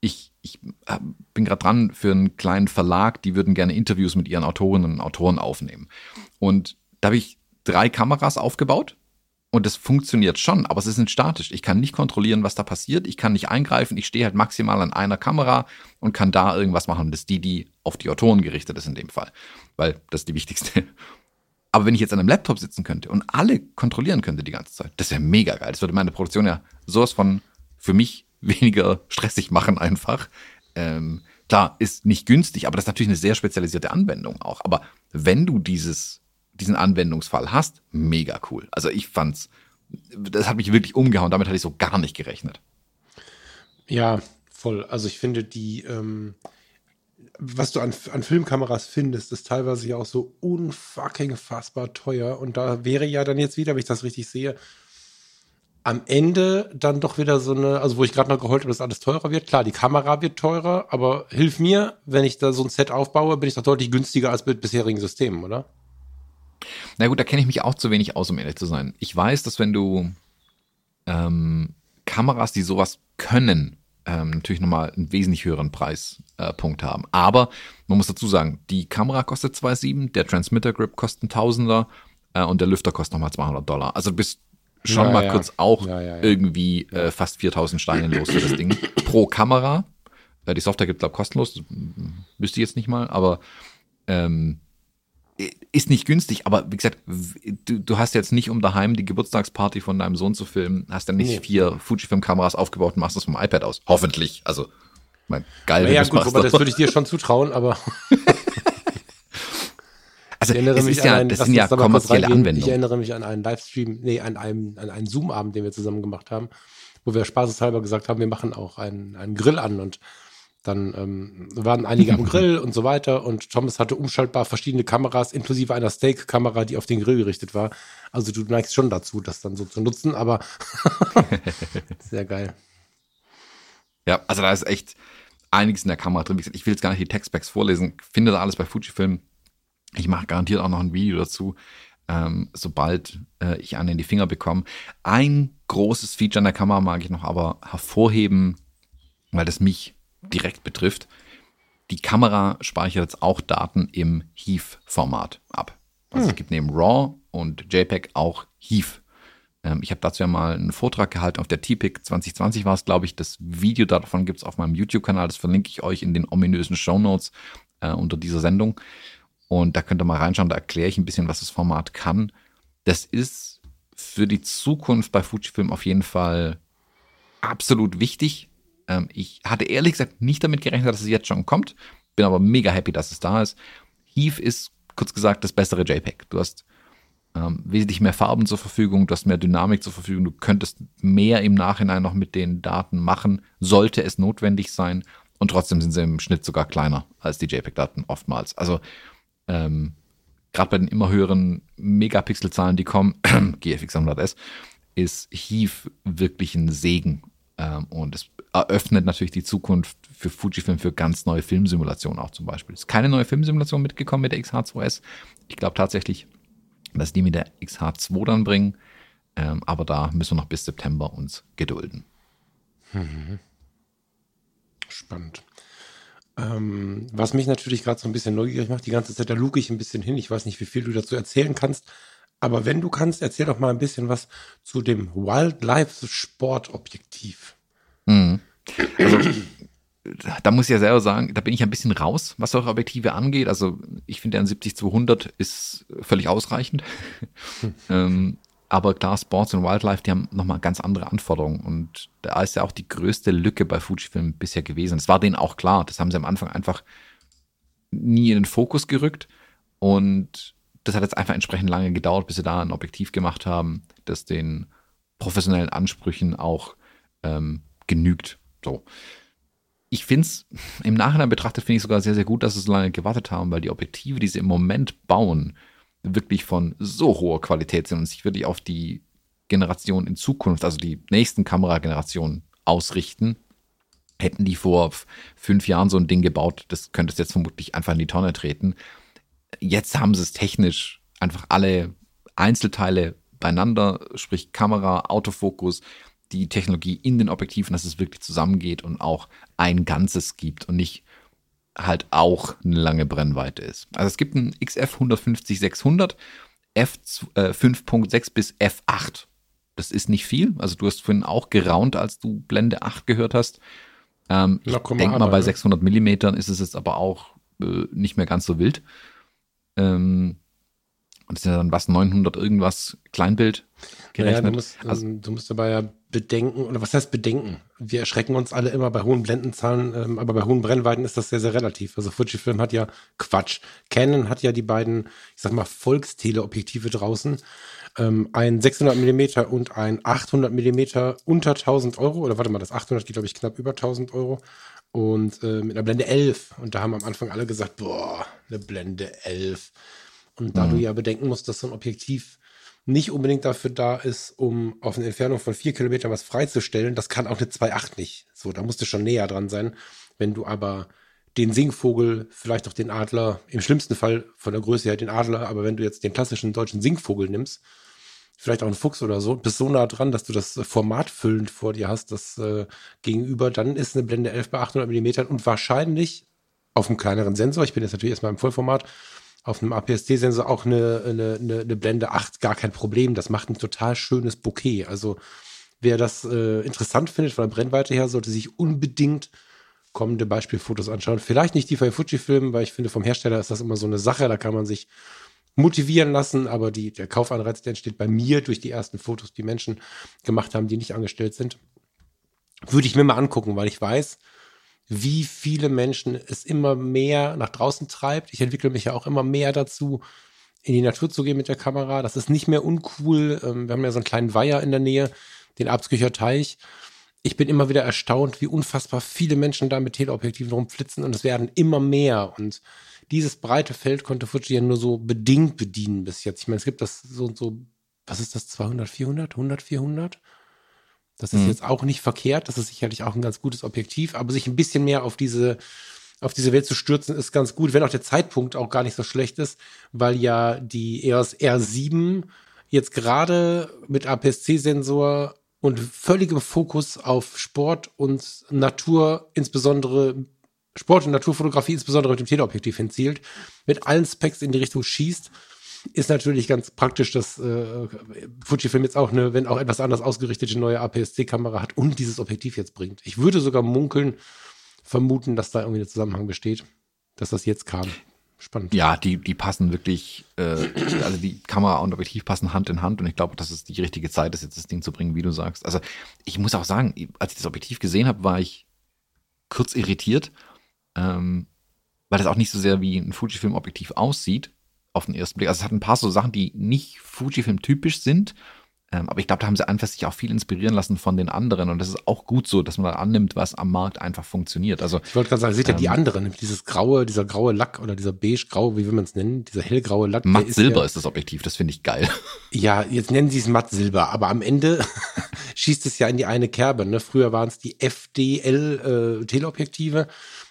ich, ich äh, bin gerade dran für einen kleinen Verlag, die würden gerne Interviews mit ihren Autorinnen und Autoren aufnehmen. Und da habe ich drei Kameras aufgebaut und das funktioniert schon, aber ist nicht statisch. Ich kann nicht kontrollieren, was da passiert. Ich kann nicht eingreifen. Ich stehe halt maximal an einer Kamera und kann da irgendwas machen. Das ist die, die auf die Autoren gerichtet ist in dem Fall, weil das ist die wichtigste. Aber wenn ich jetzt an einem Laptop sitzen könnte und alle kontrollieren könnte die ganze Zeit, das wäre mega geil. Das würde meine Produktion ja sowas von für mich weniger stressig machen einfach. Ähm, klar, ist nicht günstig, aber das ist natürlich eine sehr spezialisierte Anwendung auch. Aber wenn du dieses, diesen Anwendungsfall hast, mega cool. Also ich fand's, das hat mich wirklich umgehauen. Damit hatte ich so gar nicht gerechnet. Ja, voll. Also ich finde die, ähm, was du an, an Filmkameras findest, ist teilweise ja auch so unfucking fassbar teuer. Und da wäre ja dann jetzt wieder, wenn ich das richtig sehe, am Ende dann doch wieder so eine, also wo ich gerade noch geheult habe, dass alles teurer wird. Klar, die Kamera wird teurer, aber hilf mir, wenn ich da so ein Set aufbaue, bin ich doch deutlich günstiger als mit bisherigen Systemen, oder? Na gut, da kenne ich mich auch zu wenig aus, um ehrlich zu sein. Ich weiß, dass wenn du ähm, Kameras, die sowas können, ähm, natürlich nochmal einen wesentlich höheren Preispunkt äh, haben. Aber man muss dazu sagen, die Kamera kostet 2,7, der Transmitter Grip kostet ein Tausender äh, und der Lüfter kostet nochmal 200 Dollar. Also du bist schon ja, mal ja. kurz auch ja, irgendwie äh, fast 4000 Steine los für das Ding. Pro Kamera. Äh, die Software gibt, glaube ich, kostenlos. Wüsste ich jetzt nicht mal, aber ähm, ist nicht günstig, aber wie gesagt, du, du, hast jetzt nicht, um daheim die Geburtstagsparty von deinem Sohn zu filmen, hast dann nicht nee. vier Fujifilm-Kameras aufgebaut und machst das vom iPad aus. Hoffentlich. Also, mein geil. Ja, gut, aber das würde ich dir schon zutrauen, aber. Also es ist ja, einen, das sind ja kommerzielle Anwendungen. Ich erinnere mich an einen Livestream, nee, an einen, an einen Zoom-Abend, den wir zusammen gemacht haben, wo wir spaßeshalber gesagt haben, wir machen auch einen, einen Grill an und dann ähm, waren einige am Grill und so weiter und Thomas hatte umschaltbar verschiedene Kameras, inklusive einer Steak-Kamera, die auf den Grill gerichtet war. Also du neigst schon dazu, das dann so zu nutzen, aber sehr geil. Ja, also da ist echt einiges in der Kamera drin. Ich will jetzt gar nicht die Textbacks vorlesen. Finde da alles bei Fujifilm ich mache garantiert auch noch ein Video dazu, ähm, sobald äh, ich einen in die Finger bekomme. Ein großes Feature an der Kamera mag ich noch aber hervorheben, weil das mich direkt betrifft. Die Kamera speichert jetzt auch Daten im HEIF-Format ab. Also hm. es gibt neben RAW und JPEG auch HEIF. Ähm, ich habe dazu ja mal einen Vortrag gehalten auf der TPIC 2020 war es, glaube ich. Das Video davon gibt es auf meinem YouTube-Kanal. Das verlinke ich euch in den ominösen Show Notes äh, unter dieser Sendung. Und da könnt ihr mal reinschauen, da erkläre ich ein bisschen, was das Format kann. Das ist für die Zukunft bei Fujifilm auf jeden Fall absolut wichtig. Ähm, ich hatte ehrlich gesagt nicht damit gerechnet, dass es jetzt schon kommt. Bin aber mega happy, dass es da ist. Heave ist, kurz gesagt, das bessere JPEG. Du hast ähm, wesentlich mehr Farben zur Verfügung, du hast mehr Dynamik zur Verfügung, du könntest mehr im Nachhinein noch mit den Daten machen, sollte es notwendig sein. Und trotzdem sind sie im Schnitt sogar kleiner als die JPEG-Daten oftmals. Also ähm, gerade bei den immer höheren Megapixelzahlen, die kommen, GFX 100S, ist Heave wirklich ein Segen. Ähm, und es eröffnet natürlich die Zukunft für Fujifilm für ganz neue Filmsimulationen auch zum Beispiel. Es ist keine neue Filmsimulation mitgekommen mit der XH2S. Ich glaube tatsächlich, dass die mit der XH2 dann bringen. Ähm, aber da müssen wir noch bis September uns gedulden. Mhm. Spannend. Ähm, was mich natürlich gerade so ein bisschen neugierig macht, die ganze Zeit, da luke ich ein bisschen hin. Ich weiß nicht, wie viel du dazu erzählen kannst. Aber wenn du kannst, erzähl doch mal ein bisschen was zu dem Wildlife-Sportobjektiv. Mhm. Also, da muss ich ja selber sagen, da bin ich ein bisschen raus, was solche Objektive angeht. Also ich finde, ein 70-200 ist völlig ausreichend. Hm. ähm, aber klar, Sports und Wildlife, die haben nochmal ganz andere Anforderungen. Und da ist ja auch die größte Lücke bei Fujifilm bisher gewesen. Das war denen auch klar. Das haben sie am Anfang einfach nie in den Fokus gerückt. Und das hat jetzt einfach entsprechend lange gedauert, bis sie da ein Objektiv gemacht haben, das den professionellen Ansprüchen auch ähm, genügt. So. Ich finde es im Nachhinein betrachtet, finde ich sogar sehr, sehr gut, dass sie so lange gewartet haben, weil die Objektive, die sie im Moment bauen, wirklich von so hoher Qualität sind und sich wirklich auf die Generation in Zukunft, also die nächsten Kameragenerationen ausrichten. Hätten die vor fünf Jahren so ein Ding gebaut, das könnte es jetzt vermutlich einfach in die Tonne treten. Jetzt haben sie es technisch einfach alle Einzelteile beieinander, sprich Kamera, Autofokus, die Technologie in den Objektiven, dass es wirklich zusammengeht und auch ein Ganzes gibt und nicht halt auch eine lange Brennweite ist. Also es gibt ein XF 150 600 f 5.6 bis f8. Das ist nicht viel. Also du hast vorhin auch geraunt, als du Blende 8 gehört hast. Ähm, ich denke mal, bei 600 Millimetern ist es jetzt aber auch äh, nicht mehr ganz so wild. Ähm, und das ist ja dann was 900 irgendwas Kleinbild gerechnet. Naja, du, musst, also, du musst dabei ja bedenken, oder was heißt bedenken? Wir erschrecken uns alle immer bei hohen Blendenzahlen, ähm, aber bei hohen Brennweiten ist das sehr, sehr relativ. Also Fujifilm hat ja Quatsch. Canon hat ja die beiden, ich sag mal, Volksteleobjektive draußen. Ähm, ein 600 Millimeter und ein 800 Millimeter unter 1000 Euro. Oder warte mal, das 800 geht, glaube ich, knapp über 1000 Euro. Und äh, mit einer Blende 11. Und da haben am Anfang alle gesagt, boah, eine Blende 11. Und da mhm. du ja bedenken musst, dass so ein Objektiv nicht unbedingt dafür da ist, um auf eine Entfernung von vier Kilometern was freizustellen, das kann auch eine 2.8 nicht. So, da musst du schon näher dran sein. Wenn du aber den Singvogel, vielleicht auch den Adler, im schlimmsten Fall von der Größe her den Adler, aber wenn du jetzt den klassischen deutschen Singvogel nimmst, vielleicht auch einen Fuchs oder so, bist so nah dran, dass du das Format füllend vor dir hast, das äh, gegenüber, dann ist eine Blende 11 bei 800 Millimetern und wahrscheinlich auf einem kleineren Sensor, ich bin jetzt natürlich erstmal im Vollformat, auf einem APS-C-Sensor auch eine, eine, eine, eine Blende 8 gar kein Problem. Das macht ein total schönes Bouquet. Also wer das äh, interessant findet von der Brennweite her, sollte sich unbedingt kommende Beispielfotos anschauen. Vielleicht nicht die von Fujifilm, weil ich finde, vom Hersteller ist das immer so eine Sache, da kann man sich motivieren lassen, aber die, der Kaufanreiz, der entsteht bei mir durch die ersten Fotos, die Menschen gemacht haben, die nicht angestellt sind. Würde ich mir mal angucken, weil ich weiß, wie viele Menschen es immer mehr nach draußen treibt. Ich entwickle mich ja auch immer mehr dazu, in die Natur zu gehen mit der Kamera. Das ist nicht mehr uncool. Ähm, wir haben ja so einen kleinen Weiher in der Nähe, den Abskücher Teich. Ich bin immer wieder erstaunt, wie unfassbar viele Menschen da mit Teleobjektiven rumflitzen und es werden immer mehr. Und dieses breite Feld konnte Fuji ja nur so bedingt bedienen bis jetzt. Ich meine, es gibt das so und so, was ist das, 200, 400, 100, 400? Das ist mhm. jetzt auch nicht verkehrt, das ist sicherlich auch ein ganz gutes Objektiv, aber sich ein bisschen mehr auf diese, auf diese Welt zu stürzen, ist ganz gut, wenn auch der Zeitpunkt auch gar nicht so schlecht ist, weil ja die EOS R7 jetzt gerade mit APS-C-Sensor und völligem Fokus auf Sport und Natur, insbesondere Sport- und Naturfotografie, insbesondere mit dem Teleobjektiv hinzielt, mit allen Specs in die Richtung schießt ist natürlich ganz praktisch, dass äh, Fujifilm jetzt auch eine, wenn auch etwas anders ausgerichtete neue APS-C-Kamera hat und dieses Objektiv jetzt bringt. Ich würde sogar munkeln, vermuten, dass da irgendwie ein Zusammenhang besteht, dass das jetzt kam. Spannend. Ja, die, die passen wirklich, äh, also die Kamera und Objektiv passen Hand in Hand und ich glaube, dass es die richtige Zeit ist, jetzt das Ding zu bringen, wie du sagst. Also ich muss auch sagen, als ich das Objektiv gesehen habe, war ich kurz irritiert, ähm, weil das auch nicht so sehr wie ein Fujifilm-Objektiv aussieht, auf den ersten Blick. Also es hat ein paar so Sachen, die nicht Fujifilm-typisch sind. Ähm, aber ich glaube, da haben sie einfach sich auch viel inspirieren lassen von den anderen. Und das ist auch gut so, dass man da annimmt, was am Markt einfach funktioniert. Also, ich wollte gerade sagen, seht ihr ähm, die anderen, dieses graue, dieser graue Lack oder dieser beige-graue, wie will man es nennen? Dieser hellgraue Lack. Matt Silber ist, ist das Objektiv, das finde ich geil. Ja, jetzt nennen sie es Matt Silber, aber am Ende schießt es ja in die eine Kerbe. Ne? Früher waren es die FDL-Teleobjektive. Äh,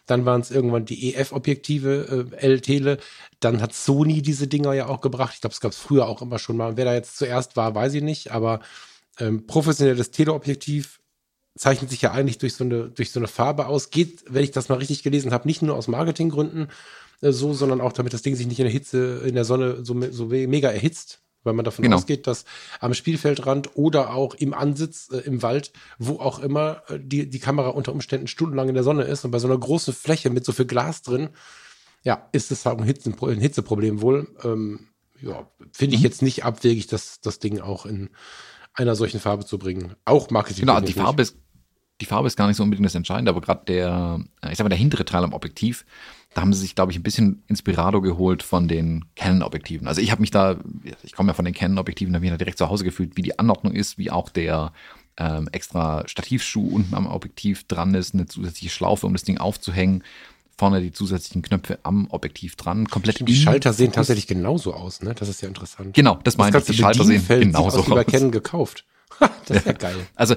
dann waren es irgendwann die EF-Objektive, äh, L-Tele. Dann hat Sony diese Dinger ja auch gebracht. Ich glaube, es gab es früher auch immer schon mal. Wer da jetzt zuerst war, weiß ich nicht. Aber ähm, professionelles Teleobjektiv zeichnet sich ja eigentlich durch so eine, durch so eine Farbe aus. Geht, wenn ich das mal richtig gelesen habe, nicht nur aus Marketinggründen äh, so, sondern auch damit das Ding sich nicht in der Hitze, in der Sonne so, so mega erhitzt, weil man davon genau. ausgeht, dass am Spielfeldrand oder auch im Ansitz äh, im Wald, wo auch immer äh, die, die Kamera unter Umständen stundenlang in der Sonne ist und bei so einer großen Fläche mit so viel Glas drin, ja, ist es halt ein, Hitze, ein Hitzeproblem wohl. Ähm, ja, finde ich mhm. jetzt nicht abwegig, das, das Ding auch in einer solchen Farbe zu bringen. Auch Marketing. Genau, die Farbe ist, die Farbe ist gar nicht so unbedingt das Entscheidende, aber gerade der, äh, ich sag mal, der hintere Teil am Objektiv, da haben sie sich, glaube ich, ein bisschen Inspirado geholt von den Canon-Objektiven. Also ich habe mich da, ich komme ja von den Canon-Objektiven, da habe ich mich da direkt zu Hause gefühlt, wie die Anordnung ist, wie auch der ähm, extra Stativschuh unten am Objektiv dran ist, eine zusätzliche Schlaufe, um das Ding aufzuhängen vorne die zusätzlichen Knöpfe am Objektiv dran. Komplett Stimmt, die Schalter sehen tatsächlich genauso aus, ne? Das ist ja interessant. Genau, das, das meine ich. Die Schalter sehen genauso aus. Wie Canon gekauft. das ist ja, ja geil. Also,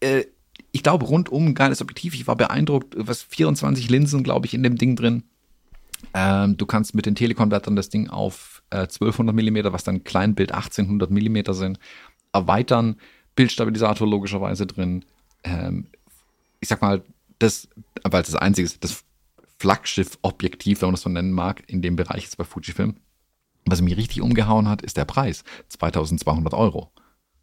äh, ich glaube, rundum geiles Objektiv. Ich war beeindruckt, was 24 Linsen, glaube ich, in dem Ding drin. Ähm, du kannst mit den Telekonvertern das Ding auf äh, 1200 Millimeter, was dann Kleinbild 1800 Millimeter sind, erweitern. Bildstabilisator logischerweise drin. Ähm, ich sag mal, das, weil es das einzige ist, das Flaggschiff-Objektiv, wenn man das so nennen mag, in dem Bereich ist bei Fujifilm. Was mich richtig umgehauen hat, ist der Preis. 2200 Euro.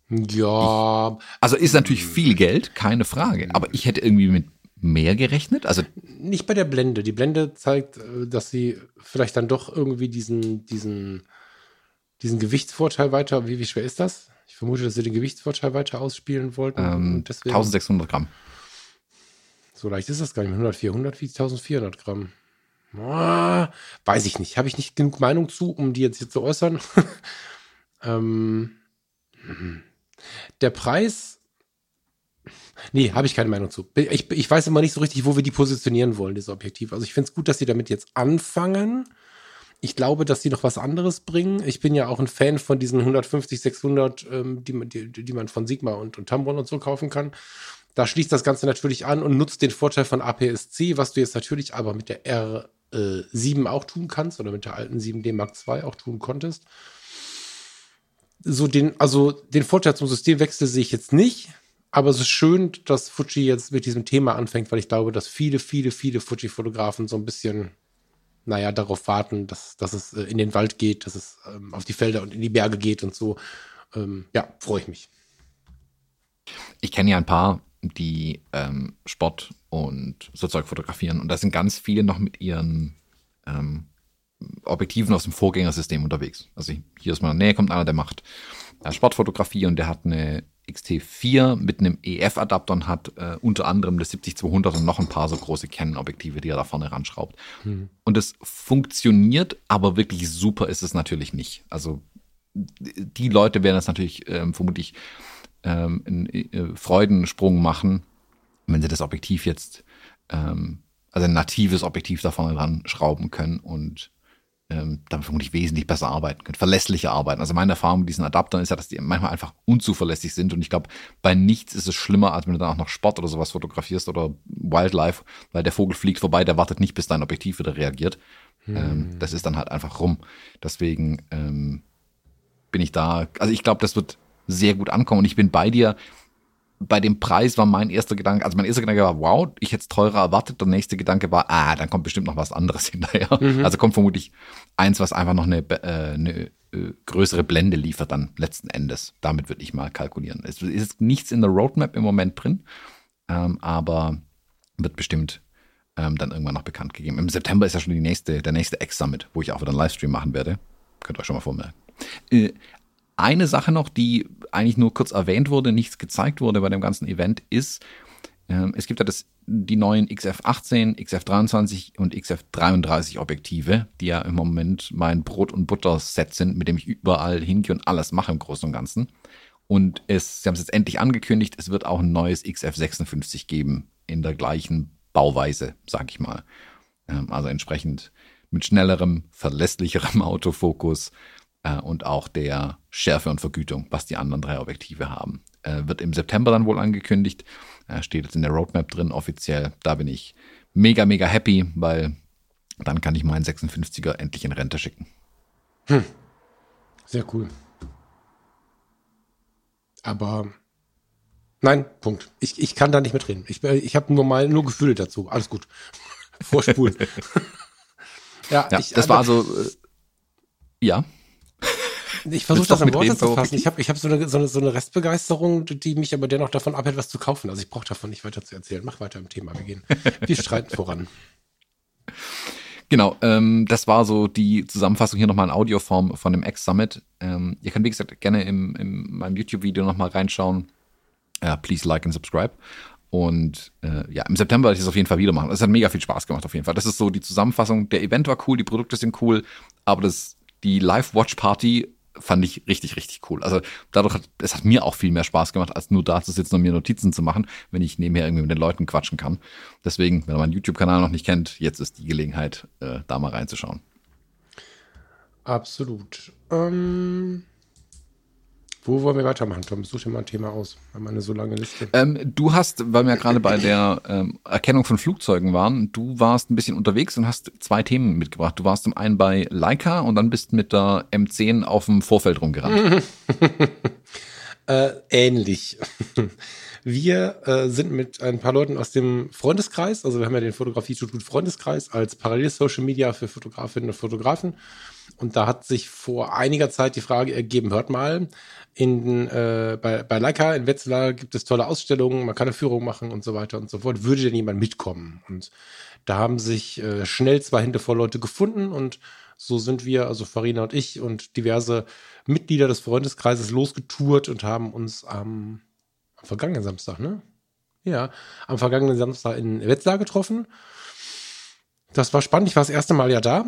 Ja. Ich, also ist natürlich viel Geld, keine Frage. Aber ich hätte irgendwie mit mehr gerechnet. Also nicht bei der Blende. Die Blende zeigt, äh, dass sie vielleicht dann doch irgendwie diesen, diesen, diesen Gewichtsvorteil weiter. Wie, wie schwer ist das? Ich vermute, dass sie den Gewichtsvorteil weiter ausspielen wollten. Ähm, 1600 Gramm. So leicht ist das gar nicht. 100, 400 wie 1400 Gramm. Oh, weiß ich nicht. Habe ich nicht genug Meinung zu, um die jetzt hier zu äußern. ähm, der Preis. Nee, habe ich keine Meinung zu. Ich, ich weiß immer nicht so richtig, wo wir die positionieren wollen, dieses Objektiv. Also ich finde es gut, dass sie damit jetzt anfangen. Ich glaube, dass sie noch was anderes bringen. Ich bin ja auch ein Fan von diesen 150, 600, ähm, die, die, die man von Sigma und, und Tamron und so kaufen kann. Da schließt das Ganze natürlich an und nutzt den Vorteil von APS-C, was du jetzt natürlich aber mit der R7 äh, auch tun kannst oder mit der alten 7D Mark II auch tun konntest. So den, also den Vorteil zum Systemwechsel sehe ich jetzt nicht, aber es ist schön, dass Fuji jetzt mit diesem Thema anfängt, weil ich glaube, dass viele, viele, viele Fuji-Fotografen so ein bisschen, naja, darauf warten, dass, dass es äh, in den Wald geht, dass es ähm, auf die Felder und in die Berge geht und so. Ähm, ja, freue ich mich. Ich kenne ja ein paar die ähm, Sport und so Zeug fotografieren. Und da sind ganz viele noch mit ihren ähm, Objektiven aus dem Vorgängersystem unterwegs. Also hier ist mal Nähe kommt einer, der macht äh, Sportfotografie und der hat eine XT4 mit einem EF-Adapter und hat äh, unter anderem das 70-200 und noch ein paar so große Canon-Objektive, die er da vorne ranschraubt. Mhm. Und es funktioniert, aber wirklich super ist es natürlich nicht. Also die Leute werden das natürlich ähm, vermutlich ähm, einen äh, Freudensprung machen, wenn sie das Objektiv jetzt, ähm, also ein natives Objektiv da vorne dran schrauben können und ähm, dann vermutlich wesentlich besser arbeiten können, verlässlicher arbeiten. Also meine Erfahrung mit diesen Adaptern ist ja, dass die manchmal einfach unzuverlässig sind und ich glaube, bei nichts ist es schlimmer, als wenn du dann auch noch Sport oder sowas fotografierst oder Wildlife, weil der Vogel fliegt vorbei, der wartet nicht, bis dein Objektiv wieder reagiert. Hm. Ähm, das ist dann halt einfach rum. Deswegen ähm, bin ich da, also ich glaube, das wird sehr gut ankommen. Und ich bin bei dir. Bei dem Preis war mein erster Gedanke, also mein erster Gedanke war, wow, ich hätte es teurer erwartet. Der nächste Gedanke war, ah, dann kommt bestimmt noch was anderes hinterher. Mhm. Also kommt vermutlich eins, was einfach noch eine, äh, eine äh, größere Blende liefert dann letzten Endes. Damit würde ich mal kalkulieren. Es ist nichts in der Roadmap im Moment drin, ähm, aber wird bestimmt ähm, dann irgendwann noch bekannt gegeben. Im September ist ja schon die nächste, der nächste X-Summit, wo ich auch wieder einen Livestream machen werde. Könnt ihr euch schon mal vormerken. Äh, eine Sache noch, die eigentlich nur kurz erwähnt wurde, nichts gezeigt wurde bei dem ganzen Event, ist, äh, es gibt ja das, die neuen XF18, XF23 und XF33 Objektive, die ja im Moment mein Brot- und Butter-Set sind, mit dem ich überall hingehe und alles mache im Großen und Ganzen. Und es, sie haben es jetzt endlich angekündigt, es wird auch ein neues XF56 geben, in der gleichen Bauweise, sag ich mal. Ähm, also entsprechend mit schnellerem, verlässlicherem Autofokus äh, und auch der Schärfe und Vergütung, was die anderen drei Objektive haben. Äh, wird im September dann wohl angekündigt, äh, steht jetzt in der Roadmap drin offiziell. Da bin ich mega, mega happy, weil dann kann ich meinen 56er endlich in Rente schicken. Hm. Sehr cool. Aber Nein, Punkt. Ich, ich kann da nicht mitreden. Ich, ich habe nur mal nur Gefühle dazu. Alles gut. Vorspulen. ja, ja ich, das war so. Äh, ja. Ich versuche das in Worte zu fassen. Ich habe ich hab so, eine, so, eine, so eine Restbegeisterung, die mich aber dennoch davon abhält, was zu kaufen. Also ich brauche davon nicht weiter zu erzählen. Mach weiter im Thema. Wir gehen. Wir streiten voran. Genau, ähm, das war so die Zusammenfassung hier nochmal in Audioform von dem X-Summit. Ähm, ihr könnt, wie gesagt, gerne im, in meinem YouTube-Video nochmal reinschauen. Uh, please like and subscribe. Und äh, ja, im September werde ich das auf jeden Fall wieder machen. Es hat mega viel Spaß gemacht, auf jeden Fall. Das ist so die Zusammenfassung. Der Event war cool, die Produkte sind cool, aber das, die Live-Watch-Party fand ich richtig, richtig cool. Also dadurch hat es hat mir auch viel mehr Spaß gemacht, als nur da zu sitzen und mir Notizen zu machen, wenn ich nebenher irgendwie mit den Leuten quatschen kann. Deswegen, wenn ihr meinen YouTube-Kanal noch nicht kennt, jetzt ist die Gelegenheit, äh, da mal reinzuschauen. Absolut. Ähm, wo wollen wir weitermachen, Tom? Such dir mal ein Thema aus. Wir haben eine so lange Liste. Ähm, du hast, weil wir ja gerade bei der ähm, Erkennung von Flugzeugen waren, du warst ein bisschen unterwegs und hast zwei Themen mitgebracht. Du warst zum einen bei Leica und dann bist mit der M10 auf dem Vorfeld rumgerannt. äh, ähnlich. Wir äh, sind mit ein paar Leuten aus dem Freundeskreis, also wir haben ja den Fotografie-Institut Freundeskreis als Parallel-Social Media für Fotografinnen und Fotografen. Und da hat sich vor einiger Zeit die Frage ergeben, hört mal, in, äh, bei, bei Leica in Wetzlar gibt es tolle Ausstellungen, man kann eine Führung machen und so weiter und so fort. Würde denn jemand mitkommen? Und da haben sich äh, schnell zwei Hände voll Leute gefunden und so sind wir, also Farina und ich und diverse Mitglieder des Freundeskreises losgetourt und haben uns am, am vergangenen Samstag, ne? Ja, am vergangenen Samstag in Wetzlar getroffen. Das war spannend. Ich war das erste Mal ja da.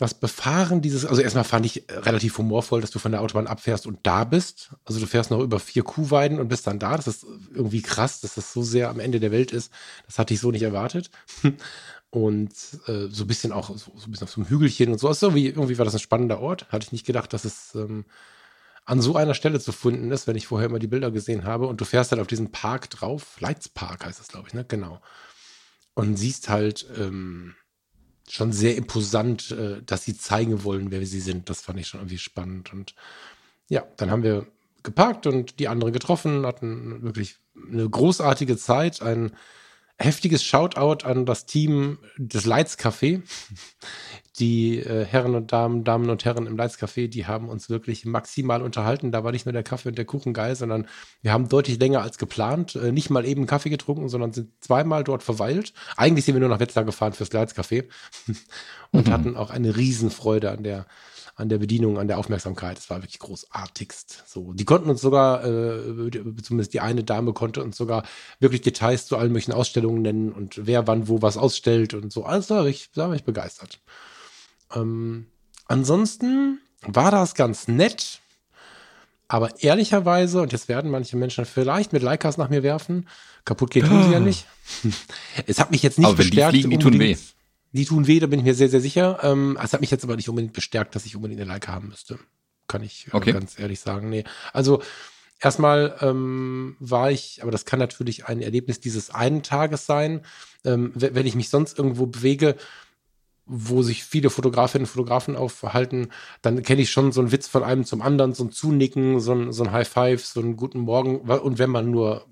Das Befahren dieses, also erstmal fand ich relativ humorvoll, dass du von der Autobahn abfährst und da bist. Also du fährst noch über vier Kuhweiden und bist dann da. Das ist irgendwie krass, dass das so sehr am Ende der Welt ist. Das hatte ich so nicht erwartet. Und äh, so ein bisschen auch so, so, ein bisschen auf so einem Hügelchen und so. Also irgendwie, irgendwie war das ein spannender Ort. Hatte ich nicht gedacht, dass es ähm, an so einer Stelle zu finden ist, wenn ich vorher immer die Bilder gesehen habe. Und du fährst halt auf diesen Park drauf. Leitz Park heißt das, glaube ich, ne? Genau. Und siehst halt ähm, schon sehr imposant, äh, dass sie zeigen wollen, wer sie sind. Das fand ich schon irgendwie spannend. Und ja, dann haben wir geparkt und die anderen getroffen, hatten wirklich eine großartige Zeit, ein heftiges Shoutout an das Team des Lights Café. Die äh, Herren und Damen, Damen und Herren im Lights Café, die haben uns wirklich maximal unterhalten. Da war nicht nur der Kaffee und der Kuchen geil, sondern wir haben deutlich länger als geplant. Äh, nicht mal eben Kaffee getrunken, sondern sind zweimal dort verweilt. Eigentlich sind wir nur nach Wetzlar gefahren fürs Lights Café und mhm. hatten auch eine Riesenfreude an der an der Bedienung, an der Aufmerksamkeit. Es war wirklich großartigst. So, die konnten uns sogar, äh, zumindest die eine Dame konnte uns sogar wirklich Details zu allen möglichen Ausstellungen nennen und wer wann wo was ausstellt und so. Also da war ich, da war ich begeistert. Ähm, ansonsten war das ganz nett. Aber ehrlicherweise, und jetzt werden manche Menschen vielleicht mit Leikas nach mir werfen, kaputt geht tun sie ja ah. nicht. es hat mich jetzt nicht aber bestärkt. Die fliegen, die tun weh. Die tun weh, da bin ich mir sehr, sehr sicher. Ähm, es hat mich jetzt aber nicht unbedingt bestärkt, dass ich unbedingt eine Leica haben müsste. Kann ich äh, okay. ganz ehrlich sagen. Nee. Also erstmal ähm, war ich, aber das kann natürlich ein Erlebnis dieses einen Tages sein. Ähm, wenn ich mich sonst irgendwo bewege, wo sich viele Fotografinnen und Fotografen aufhalten, dann kenne ich schon so einen Witz von einem zum anderen, so ein Zunicken, so ein, so ein High Five, so einen guten Morgen. Und wenn man nur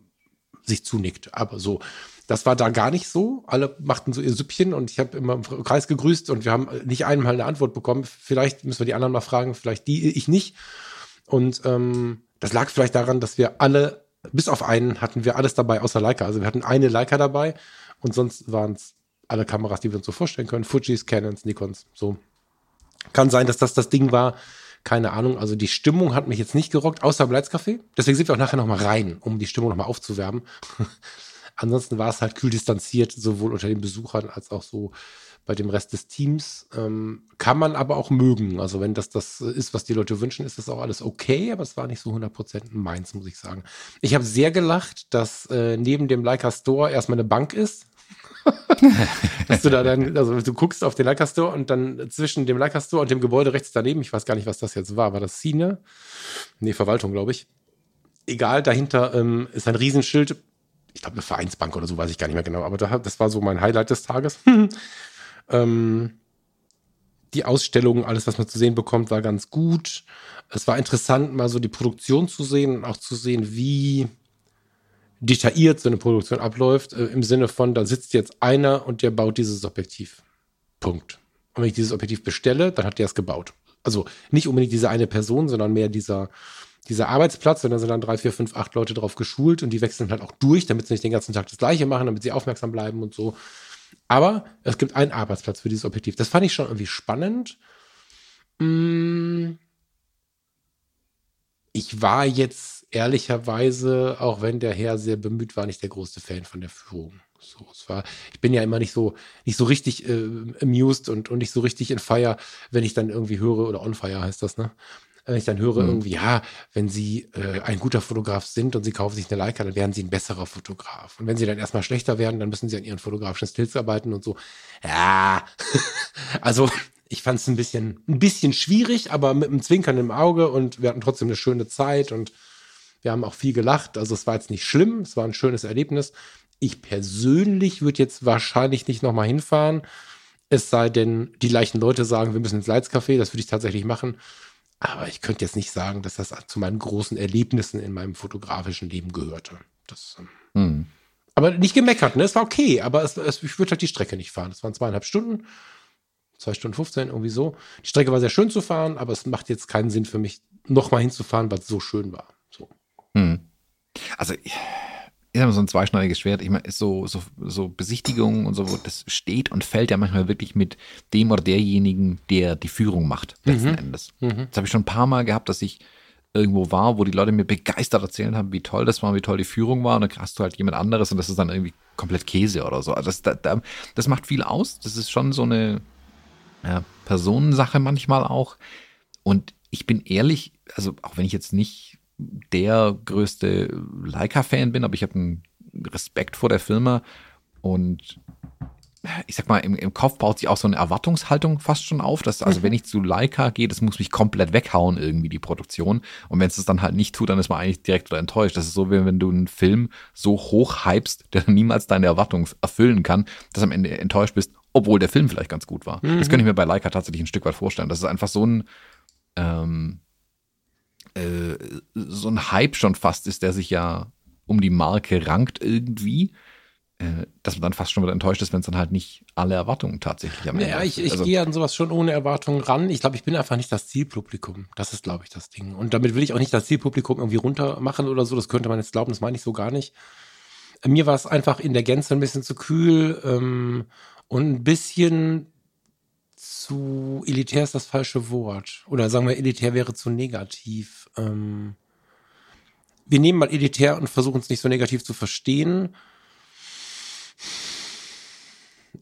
sich zunickt, aber so. Das war da gar nicht so. Alle machten so ihr Süppchen und ich habe immer im Kreis gegrüßt und wir haben nicht einmal eine Antwort bekommen. Vielleicht müssen wir die anderen mal fragen, vielleicht die, ich nicht. Und ähm, das lag vielleicht daran, dass wir alle, bis auf einen, hatten wir alles dabei außer Leica. Also wir hatten eine Leica dabei und sonst waren es alle Kameras, die wir uns so vorstellen können. Fujis, Canons, Nikons. So. Kann sein, dass das das Ding war. Keine Ahnung. Also die Stimmung hat mich jetzt nicht gerockt, außer im Leitscafé. Deswegen sind wir auch nachher nochmal rein, um die Stimmung nochmal aufzuwärmen. Ansonsten war es halt kühl distanziert, sowohl unter den Besuchern als auch so bei dem Rest des Teams. Ähm, kann man aber auch mögen. Also wenn das das ist, was die Leute wünschen, ist das auch alles okay, aber es war nicht so 100% meins, muss ich sagen. Ich habe sehr gelacht, dass äh, neben dem Leica Store erstmal eine Bank ist. Dass du da dann, also du guckst auf den Leica Store und dann zwischen dem Leica Store und dem Gebäude rechts daneben, ich weiß gar nicht, was das jetzt war, war das Cine? Nee, Verwaltung, glaube ich. Egal, dahinter ähm, ist ein Riesenschild, ich glaube, eine Vereinsbank oder so, weiß ich gar nicht mehr genau, aber da, das war so mein Highlight des Tages. ähm, die Ausstellung, alles, was man zu sehen bekommt, war ganz gut. Es war interessant, mal so die Produktion zu sehen und auch zu sehen, wie detailliert so eine Produktion abläuft, äh, im Sinne von, da sitzt jetzt einer und der baut dieses Objektiv. Punkt. Und wenn ich dieses Objektiv bestelle, dann hat der es gebaut. Also nicht unbedingt diese eine Person, sondern mehr dieser, dieser Arbeitsplatz, und da sind dann drei, vier, fünf, acht Leute drauf geschult und die wechseln halt auch durch, damit sie nicht den ganzen Tag das Gleiche machen, damit sie aufmerksam bleiben und so. Aber es gibt einen Arbeitsplatz für dieses Objektiv. Das fand ich schon irgendwie spannend. Mm. Ich war jetzt ehrlicherweise, auch wenn der Herr sehr bemüht war, nicht der größte Fan von der Führung. So, es war, ich bin ja immer nicht so, nicht so richtig äh, amused und, und nicht so richtig in Fire, wenn ich dann irgendwie höre, oder on Fire heißt das, ne? Wenn ich dann höre, mhm. irgendwie, ja, wenn Sie äh, ein guter Fotograf sind und Sie kaufen sich eine Leica, dann werden Sie ein besserer Fotograf. Und wenn Sie dann erstmal schlechter werden, dann müssen Sie an Ihren fotografischen Stills arbeiten und so. Ja, also ich fand es ein bisschen, ein bisschen schwierig, aber mit einem Zwinkern im Auge und wir hatten trotzdem eine schöne Zeit und wir haben auch viel gelacht. Also es war jetzt nicht schlimm, es war ein schönes Erlebnis. Ich persönlich würde jetzt wahrscheinlich nicht nochmal hinfahren. Es sei denn, die gleichen Leute sagen, wir müssen ins Leitscafé, das würde ich tatsächlich machen. Aber ich könnte jetzt nicht sagen, dass das zu meinen großen Erlebnissen in meinem fotografischen Leben gehörte. Das, hm. Aber nicht gemeckert, ne? Es war okay, aber es, es, ich würde halt die Strecke nicht fahren. Es waren zweieinhalb Stunden, zwei Stunden 15, irgendwie so. Die Strecke war sehr schön zu fahren, aber es macht jetzt keinen Sinn für mich, nochmal hinzufahren, weil es so schön war. So. Hm. Also, ich immer so ein zweischneidiges Schwert. Ich meine, so, so, so Besichtigungen und so, das steht und fällt ja manchmal wirklich mit dem oder derjenigen, der die Führung macht, letzten mhm. Endes. Mhm. Das habe ich schon ein paar Mal gehabt, dass ich irgendwo war, wo die Leute mir begeistert erzählen haben, wie toll das war, wie toll die Führung war. Und dann hast du halt jemand anderes und das ist dann irgendwie komplett Käse oder so. Also das, das, das macht viel aus. Das ist schon so eine ja, Personensache manchmal auch. Und ich bin ehrlich, also auch wenn ich jetzt nicht der größte Leica-Fan bin, aber ich habe einen Respekt vor der Firma und ich sag mal, im, im Kopf baut sich auch so eine Erwartungshaltung fast schon auf, dass, also wenn ich zu Leica gehe, das muss mich komplett weghauen, irgendwie die Produktion. Und wenn es das dann halt nicht tut, dann ist man eigentlich direkt oder enttäuscht. Das ist so, wie wenn du einen Film so hoch hypst, der niemals deine Erwartung erfüllen kann, dass am Ende enttäuscht bist, obwohl der Film vielleicht ganz gut war. Mhm. Das könnte ich mir bei Leica tatsächlich ein Stück weit vorstellen. Das ist einfach so ein, ähm, äh, so ein Hype schon fast ist, der sich ja um die Marke rankt irgendwie, äh, dass man dann fast schon wieder enttäuscht ist, wenn es dann halt nicht alle Erwartungen tatsächlich am Ende Ja, ich, ich also, gehe an sowas schon ohne Erwartungen ran. Ich glaube, ich bin einfach nicht das Zielpublikum. Das ist, glaube ich, das Ding. Und damit will ich auch nicht das Zielpublikum irgendwie runter machen oder so. Das könnte man jetzt glauben, das meine ich so gar nicht. Mir war es einfach in der Gänze ein bisschen zu kühl ähm, und ein bisschen zu elitär ist das falsche Wort. Oder sagen wir, elitär wäre zu negativ. Ähm, wir nehmen mal elitär und versuchen es nicht so negativ zu verstehen.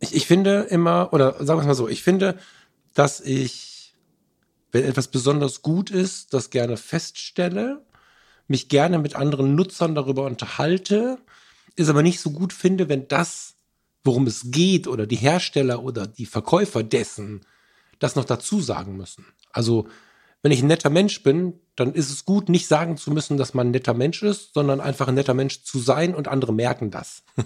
Ich, ich finde immer, oder sagen wir es mal so, ich finde, dass ich, wenn etwas besonders gut ist, das gerne feststelle, mich gerne mit anderen Nutzern darüber unterhalte, ist aber nicht so gut finde, wenn das, worum es geht, oder die Hersteller oder die Verkäufer dessen das noch dazu sagen müssen. Also, wenn ich ein netter Mensch bin, dann ist es gut, nicht sagen zu müssen, dass man ein netter Mensch ist, sondern einfach ein netter Mensch zu sein und andere merken das.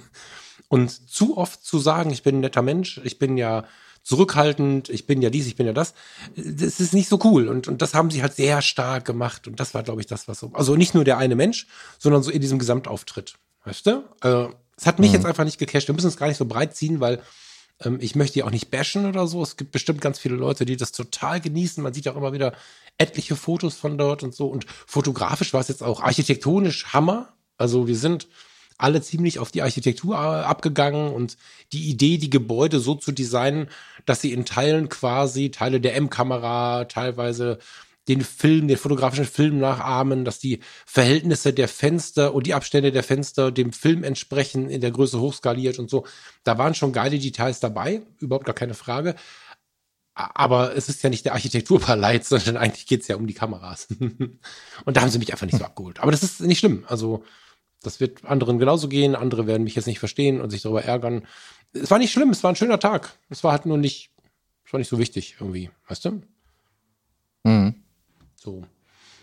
Und zu oft zu sagen, ich bin ein netter Mensch, ich bin ja zurückhaltend, ich bin ja dies, ich bin ja das, das ist nicht so cool. Und, und das haben sie halt sehr stark gemacht. Und das war, glaube ich, das, was so, also nicht nur der eine Mensch, sondern so in diesem Gesamtauftritt. Weißt du? Also, es hat mich mhm. jetzt einfach nicht gecasht. Wir müssen es gar nicht so breit ziehen, weil ähm, ich möchte die auch nicht bashen oder so. Es gibt bestimmt ganz viele Leute, die das total genießen. Man sieht auch immer wieder etliche Fotos von dort und so. Und fotografisch war es jetzt auch architektonisch Hammer. Also wir sind alle ziemlich auf die Architektur äh, abgegangen und die Idee, die Gebäude so zu designen, dass sie in Teilen quasi Teile der M-Kamera, teilweise den Film, den fotografischen Film nachahmen, dass die Verhältnisse der Fenster und die Abstände der Fenster dem Film entsprechen, in der Größe hochskaliert und so. Da waren schon geile Details dabei, überhaupt gar keine Frage. Aber es ist ja nicht der Architekturpaleit, sondern eigentlich geht es ja um die Kameras. und da haben sie mich einfach nicht so abgeholt. Aber das ist nicht schlimm. Also, das wird anderen genauso gehen. Andere werden mich jetzt nicht verstehen und sich darüber ärgern. Es war nicht schlimm, es war ein schöner Tag. Es war halt nur nicht, es war nicht so wichtig irgendwie, weißt du? Mhm. So.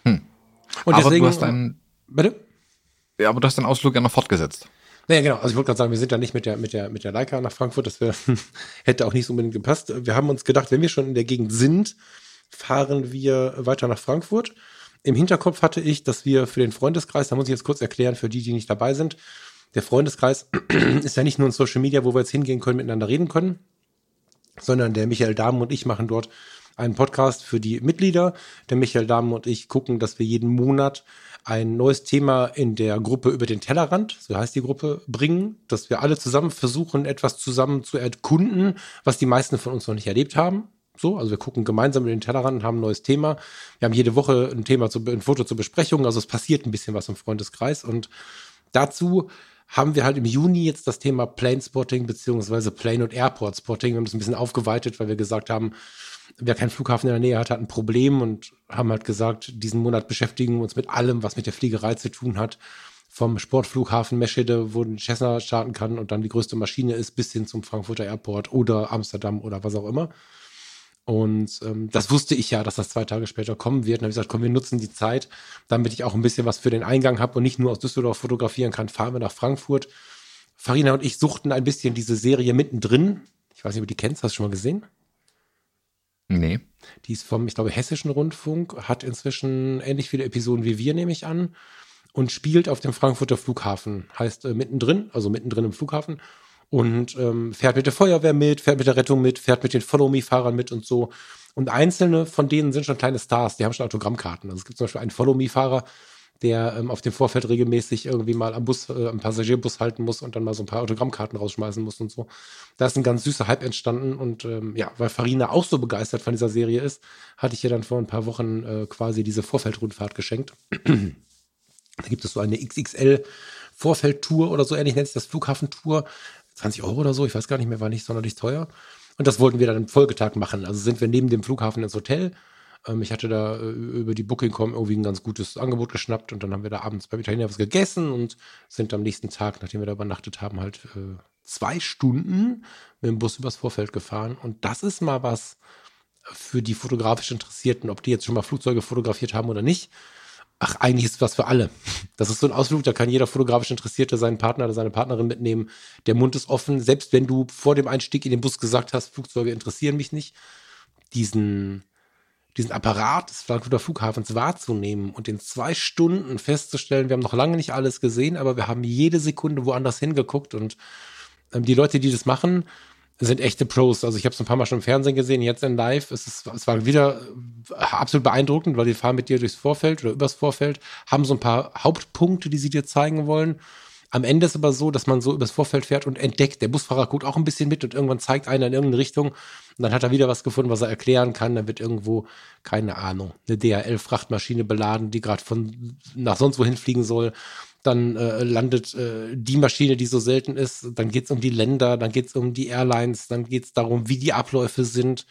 Hm. Und aber deswegen, du hast einen. Bitte? Ja, aber du hast den Ausflug ja noch fortgesetzt. Naja, genau. Also ich wollte gerade sagen, wir sind ja nicht mit der, mit der, mit der Leica nach Frankfurt. Das wär, hätte auch nicht so unbedingt gepasst. Wir haben uns gedacht, wenn wir schon in der Gegend sind, fahren wir weiter nach Frankfurt. Im Hinterkopf hatte ich, dass wir für den Freundeskreis, da muss ich jetzt kurz erklären, für die, die nicht dabei sind, der Freundeskreis ist ja nicht nur ein Social Media, wo wir jetzt hingehen können, miteinander reden können, sondern der Michael Dahmen und ich machen dort einen Podcast für die Mitglieder. Der Michael Dahmen und ich gucken, dass wir jeden Monat ein neues Thema in der Gruppe über den Tellerrand, so heißt die Gruppe, bringen, dass wir alle zusammen versuchen, etwas zusammen zu erkunden, was die meisten von uns noch nicht erlebt haben. So, also wir gucken gemeinsam über den Tellerrand und haben ein neues Thema. Wir haben jede Woche ein Thema, zu, ein Foto zur Besprechung, also es passiert ein bisschen was im Freundeskreis und dazu haben wir halt im Juni jetzt das Thema Plane Spotting beziehungsweise Plane und Airport Spotting. Wir haben das ein bisschen aufgeweitet, weil wir gesagt haben, wer keinen Flughafen in der Nähe hat, hat ein Problem und haben halt gesagt, diesen Monat beschäftigen wir uns mit allem, was mit der Fliegerei zu tun hat. Vom Sportflughafen Meschede, wo ein Cessna starten kann und dann die größte Maschine ist, bis hin zum Frankfurter Airport oder Amsterdam oder was auch immer. Und ähm, das wusste ich ja, dass das zwei Tage später kommen wird. Und habe ich gesagt, komm, wir nutzen die Zeit, damit ich auch ein bisschen was für den Eingang habe und nicht nur aus Düsseldorf fotografieren kann, fahren wir nach Frankfurt. Farina und ich suchten ein bisschen diese Serie mittendrin. Ich weiß nicht, ob du die kennst, hast du schon mal gesehen? Nee. Die ist vom, ich glaube, Hessischen Rundfunk, hat inzwischen ähnlich viele Episoden wie wir, nehme ich an, und spielt auf dem Frankfurter Flughafen. Heißt äh, mittendrin, also mittendrin im Flughafen und ähm, fährt mit der Feuerwehr mit, fährt mit der Rettung mit, fährt mit den Follow-Me-Fahrern mit und so. Und einzelne von denen sind schon kleine Stars, die haben schon Autogrammkarten. Also es gibt zum Beispiel einen Follow-Me-Fahrer, der ähm, auf dem Vorfeld regelmäßig irgendwie mal am Bus, äh, am Passagierbus halten muss und dann mal so ein paar Autogrammkarten rausschmeißen muss und so. Da ist ein ganz süßer Hype entstanden und ähm, ja, weil Farina auch so begeistert von dieser Serie ist, hatte ich ihr dann vor ein paar Wochen äh, quasi diese Vorfeldrundfahrt geschenkt. da gibt es so eine XXL Vorfeldtour oder so ähnlich nennt sich das Flughafentour. 20 Euro oder so, ich weiß gar nicht mehr, war nicht sonderlich teuer. Und das wollten wir dann im Folgetag machen. Also sind wir neben dem Flughafen ins Hotel. Ähm, ich hatte da äh, über die Booking.com irgendwie ein ganz gutes Angebot geschnappt und dann haben wir da abends beim Italiener was gegessen und sind am nächsten Tag, nachdem wir da übernachtet haben, halt äh, zwei Stunden mit dem Bus übers Vorfeld gefahren. Und das ist mal was für die fotografisch Interessierten, ob die jetzt schon mal Flugzeuge fotografiert haben oder nicht ach, eigentlich ist was für alle. Das ist so ein Ausflug, da kann jeder fotografisch Interessierte seinen Partner oder seine Partnerin mitnehmen. Der Mund ist offen, selbst wenn du vor dem Einstieg in den Bus gesagt hast, Flugzeuge interessieren mich nicht, diesen, diesen Apparat des Frankfurter Flughafens wahrzunehmen und in zwei Stunden festzustellen, wir haben noch lange nicht alles gesehen, aber wir haben jede Sekunde woanders hingeguckt und ähm, die Leute, die das machen, sind echte Pros. Also ich habe es ein paar Mal schon im Fernsehen gesehen, jetzt in Live. Es, ist, es war wieder äh, absolut beeindruckend, weil die fahren mit dir durchs Vorfeld oder übers Vorfeld, haben so ein paar Hauptpunkte, die sie dir zeigen wollen. Am Ende ist aber so, dass man so übers Vorfeld fährt und entdeckt. Der Busfahrer guckt auch ein bisschen mit und irgendwann zeigt einer in irgendeine Richtung. Und dann hat er wieder was gefunden, was er erklären kann. Dann wird irgendwo, keine Ahnung, eine DHL-Frachtmaschine beladen, die gerade von nach sonst wohin fliegen soll dann äh, landet äh, die Maschine, die so selten ist, dann geht es um die Länder, dann geht es um die Airlines, dann geht es darum, wie die Abläufe sind.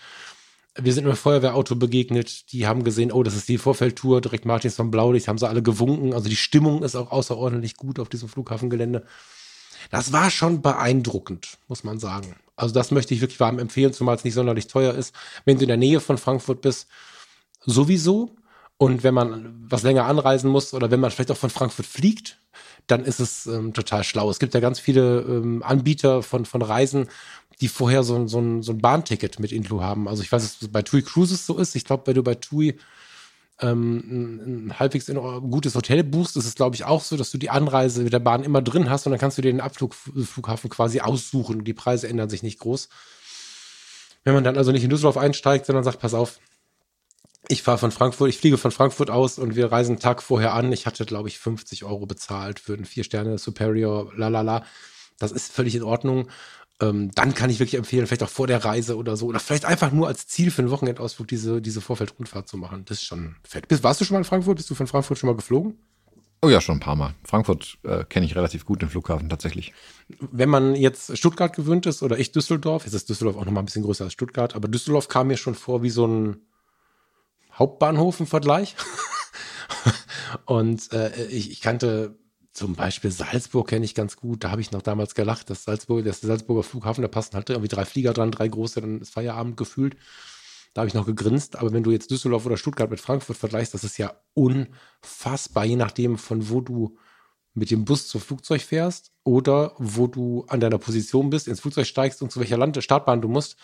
Wir sind einem Feuerwehrauto begegnet, die haben gesehen, oh, das ist die Vorfeldtour, direkt Martins von Blaulicht, haben sie alle gewunken. Also die Stimmung ist auch außerordentlich gut auf diesem Flughafengelände. Das war schon beeindruckend, muss man sagen. Also das möchte ich wirklich warm empfehlen, zumal es nicht sonderlich teuer ist. Wenn du in der Nähe von Frankfurt bist, sowieso. Und wenn man was länger anreisen muss oder wenn man vielleicht auch von Frankfurt fliegt, dann ist es ähm, total schlau. Es gibt ja ganz viele ähm, Anbieter von, von Reisen, die vorher so, ein so, ein, so ein Bahnticket mit Influ haben. Also ich weiß, dass es bei TUI Cruises so ist. Ich glaube, wenn du bei TUI ähm, ein, ein halbwegs gutes Hotel buchst, ist es, glaube ich, auch so, dass du die Anreise mit der Bahn immer drin hast und dann kannst du dir den Abflughafen quasi aussuchen. Die Preise ändern sich nicht groß. Wenn man dann also nicht in Düsseldorf einsteigt, sondern sagt, pass auf, ich fahre von Frankfurt, ich fliege von Frankfurt aus und wir reisen einen Tag vorher an. Ich hatte, glaube ich, 50 Euro bezahlt für einen Vier-Sterne Superior, lalala. Das ist völlig in Ordnung. Ähm, dann kann ich wirklich empfehlen, vielleicht auch vor der Reise oder so, oder vielleicht einfach nur als Ziel für einen Wochenendausflug diese, diese Vorfeldrundfahrt zu machen. Das ist schon fett. Bist, warst du schon mal in Frankfurt? Bist du von Frankfurt schon mal geflogen? Oh ja, schon ein paar Mal. Frankfurt äh, kenne ich relativ gut, den Flughafen tatsächlich. Wenn man jetzt Stuttgart gewöhnt ist oder ich Düsseldorf, jetzt ist Düsseldorf auch noch mal ein bisschen größer als Stuttgart, aber Düsseldorf kam mir schon vor wie so ein Hauptbahnhof im Vergleich. und äh, ich, ich kannte zum Beispiel Salzburg kenne ich ganz gut. Da habe ich noch damals gelacht, dass Salzburg, das Salzburger Flughafen, da passen halt irgendwie drei Flieger dran, drei große, dann ist Feierabend gefühlt. Da habe ich noch gegrinst. Aber wenn du jetzt Düsseldorf oder Stuttgart mit Frankfurt vergleichst, das ist ja unfassbar, je nachdem, von wo du mit dem Bus zum Flugzeug fährst oder wo du an deiner Position bist, ins Flugzeug steigst und zu welcher Land Startbahn du musst.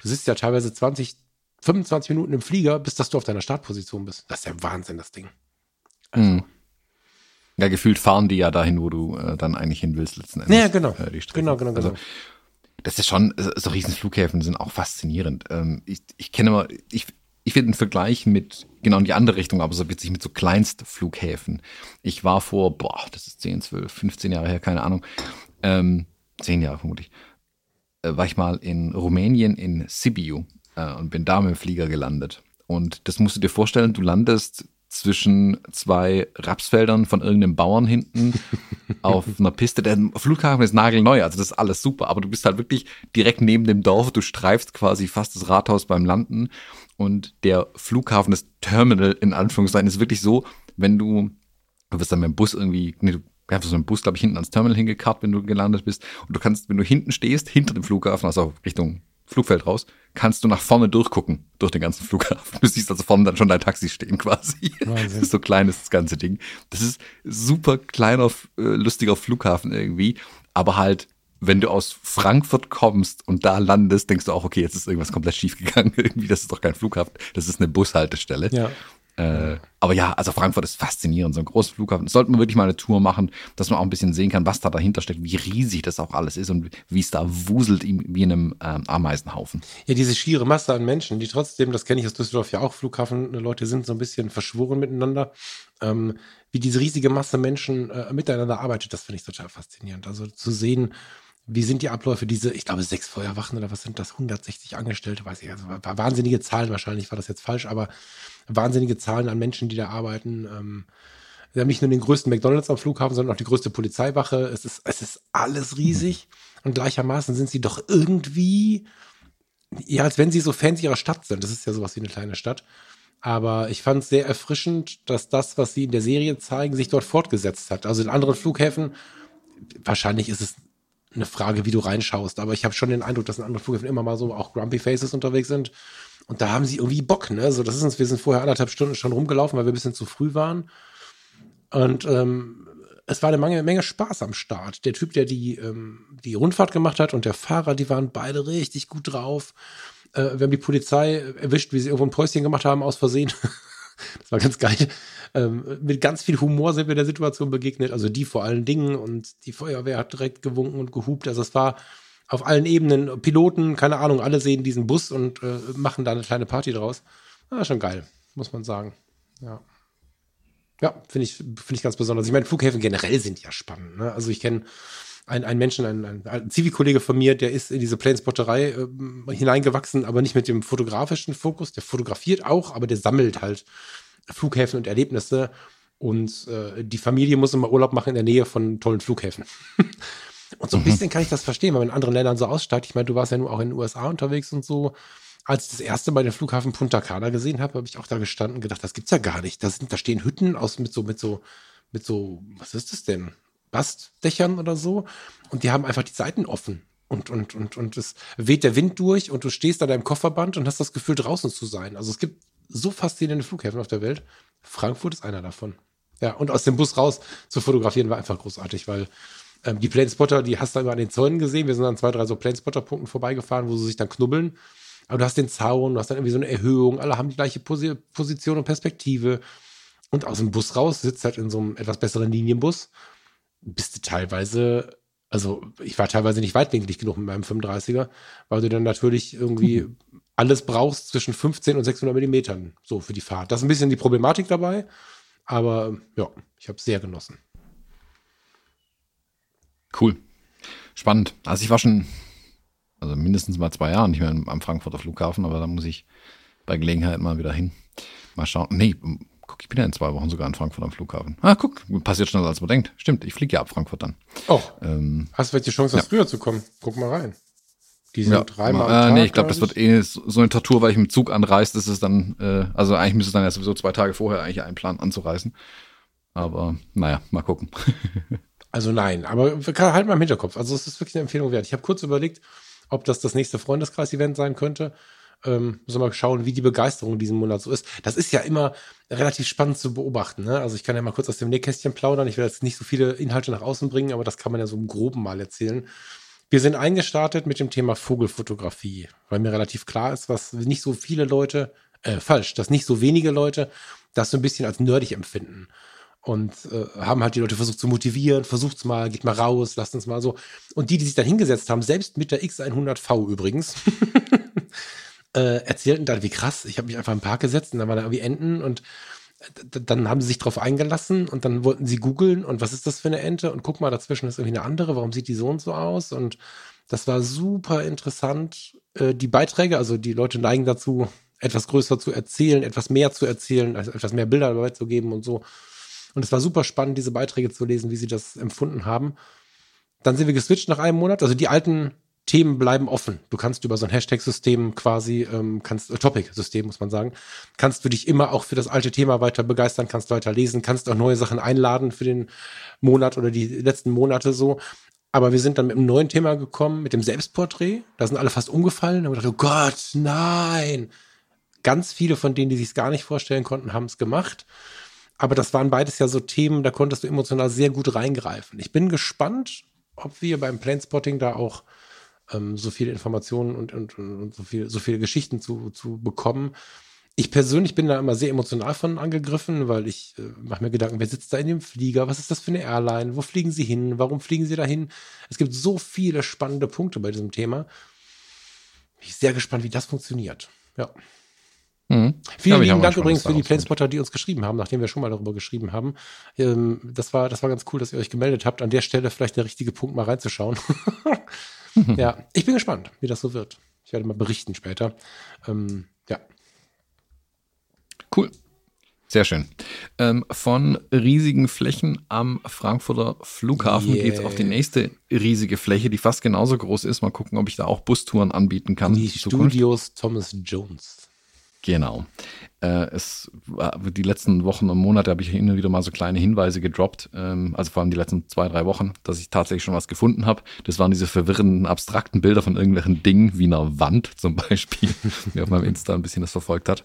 Du sitzt ja teilweise 20, 25 Minuten im Flieger, bis dass du auf deiner Startposition bist. Das ist ja Wahnsinn, das Ding. Also. Mhm. Ja, gefühlt fahren die ja dahin, wo du äh, dann eigentlich hin willst letzten Endes. Ja, genau. Äh, genau, genau, genau. Also, das ist schon, so Riesenflughäfen sind auch faszinierend. Ähm, ich, ich kenne immer, ich, ich finde einen Vergleich mit, genau in die andere Richtung, aber so witzig mit so Kleinstflughäfen. Ich war vor, boah, das ist 10, 12, 15 Jahre her, keine Ahnung, ähm, 10 Jahre vermutlich, äh, war ich mal in Rumänien in Sibiu äh, und bin da mit dem Flieger gelandet. Und das musst du dir vorstellen, du landest zwischen zwei Rapsfeldern von irgendeinem Bauern hinten auf einer Piste. Der Flughafen ist nagelneu, also das ist alles super, aber du bist halt wirklich direkt neben dem Dorf, du streifst quasi fast das Rathaus beim Landen und der Flughafen, das Terminal in Anführungszeichen, ist wirklich so, wenn du, du wirst dann mit dem Bus irgendwie, nee, du hast so einen Bus, glaube ich, hinten ans Terminal hingekarrt, wenn du gelandet bist und du kannst, wenn du hinten stehst, hinter dem Flughafen, also Richtung Flugfeld raus, kannst du nach vorne durchgucken, durch den ganzen Flughafen. Du siehst also vorne dann schon dein Taxi stehen quasi. Wahnsinn. Das ist so klein ist das ganze Ding. Das ist super kleiner, äh, lustiger Flughafen irgendwie, aber halt wenn du aus Frankfurt kommst und da landest, denkst du auch, okay, jetzt ist irgendwas komplett schief gegangen. Irgendwie, das ist doch kein Flughafen, das ist eine Bushaltestelle. Ja. Äh, aber ja, also Frankfurt ist faszinierend, so ein großer Flughafen. Das sollte man wirklich mal eine Tour machen, dass man auch ein bisschen sehen kann, was da dahinter steckt, wie riesig das auch alles ist und wie es da wuselt wie in einem ähm, Ameisenhaufen. Ja, diese schiere Masse an Menschen, die trotzdem, das kenne ich aus Düsseldorf ja auch, Flughafen, Leute sind so ein bisschen verschworen miteinander. Ähm, wie diese riesige Masse Menschen äh, miteinander arbeitet, das finde ich total faszinierend. Also zu sehen, wie sind die Abläufe? Diese, ich glaube, sechs Feuerwachen oder was sind das? 160 Angestellte, weiß ich. Also wahnsinnige Zahlen, wahrscheinlich war das jetzt falsch, aber wahnsinnige Zahlen an Menschen, die da arbeiten. Ähm, wir haben nicht nur den größten McDonalds am Flughafen, sondern auch die größte Polizeiwache. Es ist, es ist alles riesig. Und gleichermaßen sind sie doch irgendwie, ja, als wenn sie so Fans ihrer Stadt sind. Das ist ja sowas wie eine kleine Stadt. Aber ich fand es sehr erfrischend, dass das, was sie in der Serie zeigen, sich dort fortgesetzt hat. Also in anderen Flughäfen, wahrscheinlich ist es eine Frage, wie du reinschaust. Aber ich habe schon den Eindruck, dass in anderen Flughäfen immer mal so auch Grumpy Faces unterwegs sind. Und da haben sie irgendwie Bock, ne? So, das ist uns, wir sind vorher anderthalb Stunden schon rumgelaufen, weil wir ein bisschen zu früh waren. Und ähm, es war eine Menge, Menge Spaß am Start. Der Typ, der die, ähm, die Rundfahrt gemacht hat und der Fahrer, die waren beide richtig gut drauf. Äh, wir haben die Polizei erwischt, wie sie irgendwo ein Päuschen gemacht haben, aus Versehen. das war ganz geil. Ähm, mit ganz viel Humor sind wir der Situation begegnet, also die vor allen Dingen und die Feuerwehr hat direkt gewunken und gehupt. Also es war auf allen Ebenen, Piloten, keine Ahnung, alle sehen diesen Bus und äh, machen da eine kleine Party draus. Ah, schon geil, muss man sagen. Ja. Ja, finde ich, finde ich ganz besonders. Ich meine, Flughäfen generell sind ja spannend. Ne? Also ich kenne einen, einen Menschen, einen, einen, einen Zivilkollege von mir, der ist in diese Planespotterei äh, hineingewachsen, aber nicht mit dem fotografischen Fokus. Der fotografiert auch, aber der sammelt halt Flughäfen und Erlebnisse. Und äh, die Familie muss immer Urlaub machen in der Nähe von tollen Flughäfen. und so ein mhm. bisschen kann ich das verstehen, weil man in anderen Ländern so aussteigt. Ich meine, du warst ja nur auch in den USA unterwegs und so. Als ich das erste Mal den Flughafen Punta Cana gesehen habe, habe ich auch da gestanden und gedacht, das gibt's ja gar nicht. Da, sind, da stehen Hütten aus mit so, mit so, mit so, was ist das denn? Bastdächern oder so. Und die haben einfach die Seiten offen. Und, und, und, und es weht der Wind durch und du stehst an deinem Kofferband und hast das Gefühl, draußen zu sein. Also es gibt so faszinierende Flughäfen auf der Welt. Frankfurt ist einer davon. Ja, und aus dem Bus raus zu fotografieren war einfach großartig, weil ähm, die Planespotter, die hast du immer an den Zäunen gesehen. Wir sind an zwei, drei so Planespotter-Punkten vorbeigefahren, wo sie sich dann knubbeln. Aber du hast den Zaun, du hast dann irgendwie so eine Erhöhung, alle haben die gleiche Posi Position und Perspektive. Und aus dem Bus raus sitzt halt in so einem etwas besseren Linienbus. Bist du teilweise, also ich war teilweise nicht weitwinklig genug mit meinem 35er, weil du dann natürlich irgendwie mhm alles brauchst zwischen 15 und 600 Millimetern so für die Fahrt. Das ist ein bisschen die Problematik dabei, aber ja, ich habe es sehr genossen. Cool. Spannend. Also ich war schon, also mindestens mal zwei Jahre nicht mehr am Frankfurter Flughafen, aber da muss ich bei Gelegenheit mal wieder hin. Mal schauen. Nee, guck, ich bin ja in zwei Wochen sogar in Frankfurt am Flughafen. Ah, guck, passiert schneller als man denkt. Stimmt, ich fliege ja ab Frankfurt dann. Oh. Ähm, Hast du welche Chance, ja. früher zu kommen? Guck mal rein. Die sind ja, dreimal. Äh, nee, ich glaube, das wird eh so, eine Tortur, weil ich mit Zug anreise, ist es dann, äh, also eigentlich müsste es dann ja sowieso zwei Tage vorher eigentlich einplanen anzureisen. Aber naja, mal gucken. also nein, aber halt mal im Hinterkopf. Also es ist wirklich eine Empfehlung wert. Ich habe kurz überlegt, ob das das nächste Freundeskreis-Event sein könnte. Ähm, müssen wir mal schauen, wie die Begeisterung diesen Monat so ist. Das ist ja immer relativ spannend zu beobachten. Ne? Also ich kann ja mal kurz aus dem Nähkästchen plaudern. Ich will jetzt nicht so viele Inhalte nach außen bringen, aber das kann man ja so im Groben mal erzählen. Wir sind eingestartet mit dem Thema Vogelfotografie, weil mir relativ klar ist, was nicht so viele Leute, äh, falsch, dass nicht so wenige Leute das so ein bisschen als nerdig empfinden. Und äh, haben halt die Leute versucht zu motivieren, versucht's mal, geht mal raus, lasst uns mal so. Und die, die sich dann hingesetzt haben, selbst mit der X100V übrigens, äh, erzählten dann, wie krass, ich habe mich einfach im Park gesetzt und dann war da irgendwie Enten und äh, dann haben sie sich drauf eingelassen und dann wollten sie googeln und was ist das für eine Ente und guck mal, dazwischen ist irgendwie eine andere, warum sieht die so und so aus und das war super interessant. Äh, die Beiträge, also die Leute neigen dazu, etwas größer zu erzählen, etwas mehr zu erzählen, also etwas mehr Bilder dabei zu geben und so. Und es war super spannend, diese Beiträge zu lesen, wie sie das empfunden haben. Dann sind wir geswitcht nach einem Monat. Also die alten Themen bleiben offen. Du kannst über so ein Hashtag-System quasi, ähm, kannst, äh, Topic-System muss man sagen, kannst du dich immer auch für das alte Thema weiter begeistern, kannst weiter lesen, kannst auch neue Sachen einladen für den Monat oder die letzten Monate so. Aber wir sind dann mit einem neuen Thema gekommen, mit dem Selbstporträt. Da sind alle fast umgefallen. Da haben wir gedacht, oh Gott, nein. Ganz viele von denen, die sich es gar nicht vorstellen konnten, haben es gemacht. Aber das waren beides ja so Themen, da konntest du emotional sehr gut reingreifen. Ich bin gespannt, ob wir beim Planespotting da auch ähm, so viele Informationen und, und, und, so, viel, so viele Geschichten zu, zu bekommen. Ich persönlich bin da immer sehr emotional von angegriffen, weil ich äh, mache mir Gedanken, wer sitzt da in dem Flieger? Was ist das für eine Airline? Wo fliegen sie hin? Warum fliegen sie dahin? Es gibt so viele spannende Punkte bei diesem Thema. Bin ich sehr gespannt, wie das funktioniert. Ja. Mhm. Vielen lieben Dank übrigens für die Planespotter, die uns geschrieben haben, nachdem wir schon mal darüber geschrieben haben. Ähm, das, war, das war ganz cool, dass ihr euch gemeldet habt. An der Stelle vielleicht der richtige Punkt, mal reinzuschauen. ja, ich bin gespannt, wie das so wird. Ich werde mal berichten später. Ähm, ja. Cool. Sehr schön. Ähm, von riesigen Flächen am Frankfurter Flughafen yeah. geht es auf die nächste riesige Fläche, die fast genauso groß ist. Mal gucken, ob ich da auch Bustouren anbieten kann. Die Studios Thomas Jones. Genau. Äh, es die letzten Wochen und Monate habe ich und wieder mal so kleine Hinweise gedroppt, ähm, also vor allem die letzten zwei, drei Wochen, dass ich tatsächlich schon was gefunden habe. Das waren diese verwirrenden, abstrakten Bilder von irgendwelchen Dingen, wie einer Wand zum Beispiel, wer auf meinem Insta ein bisschen das verfolgt hat.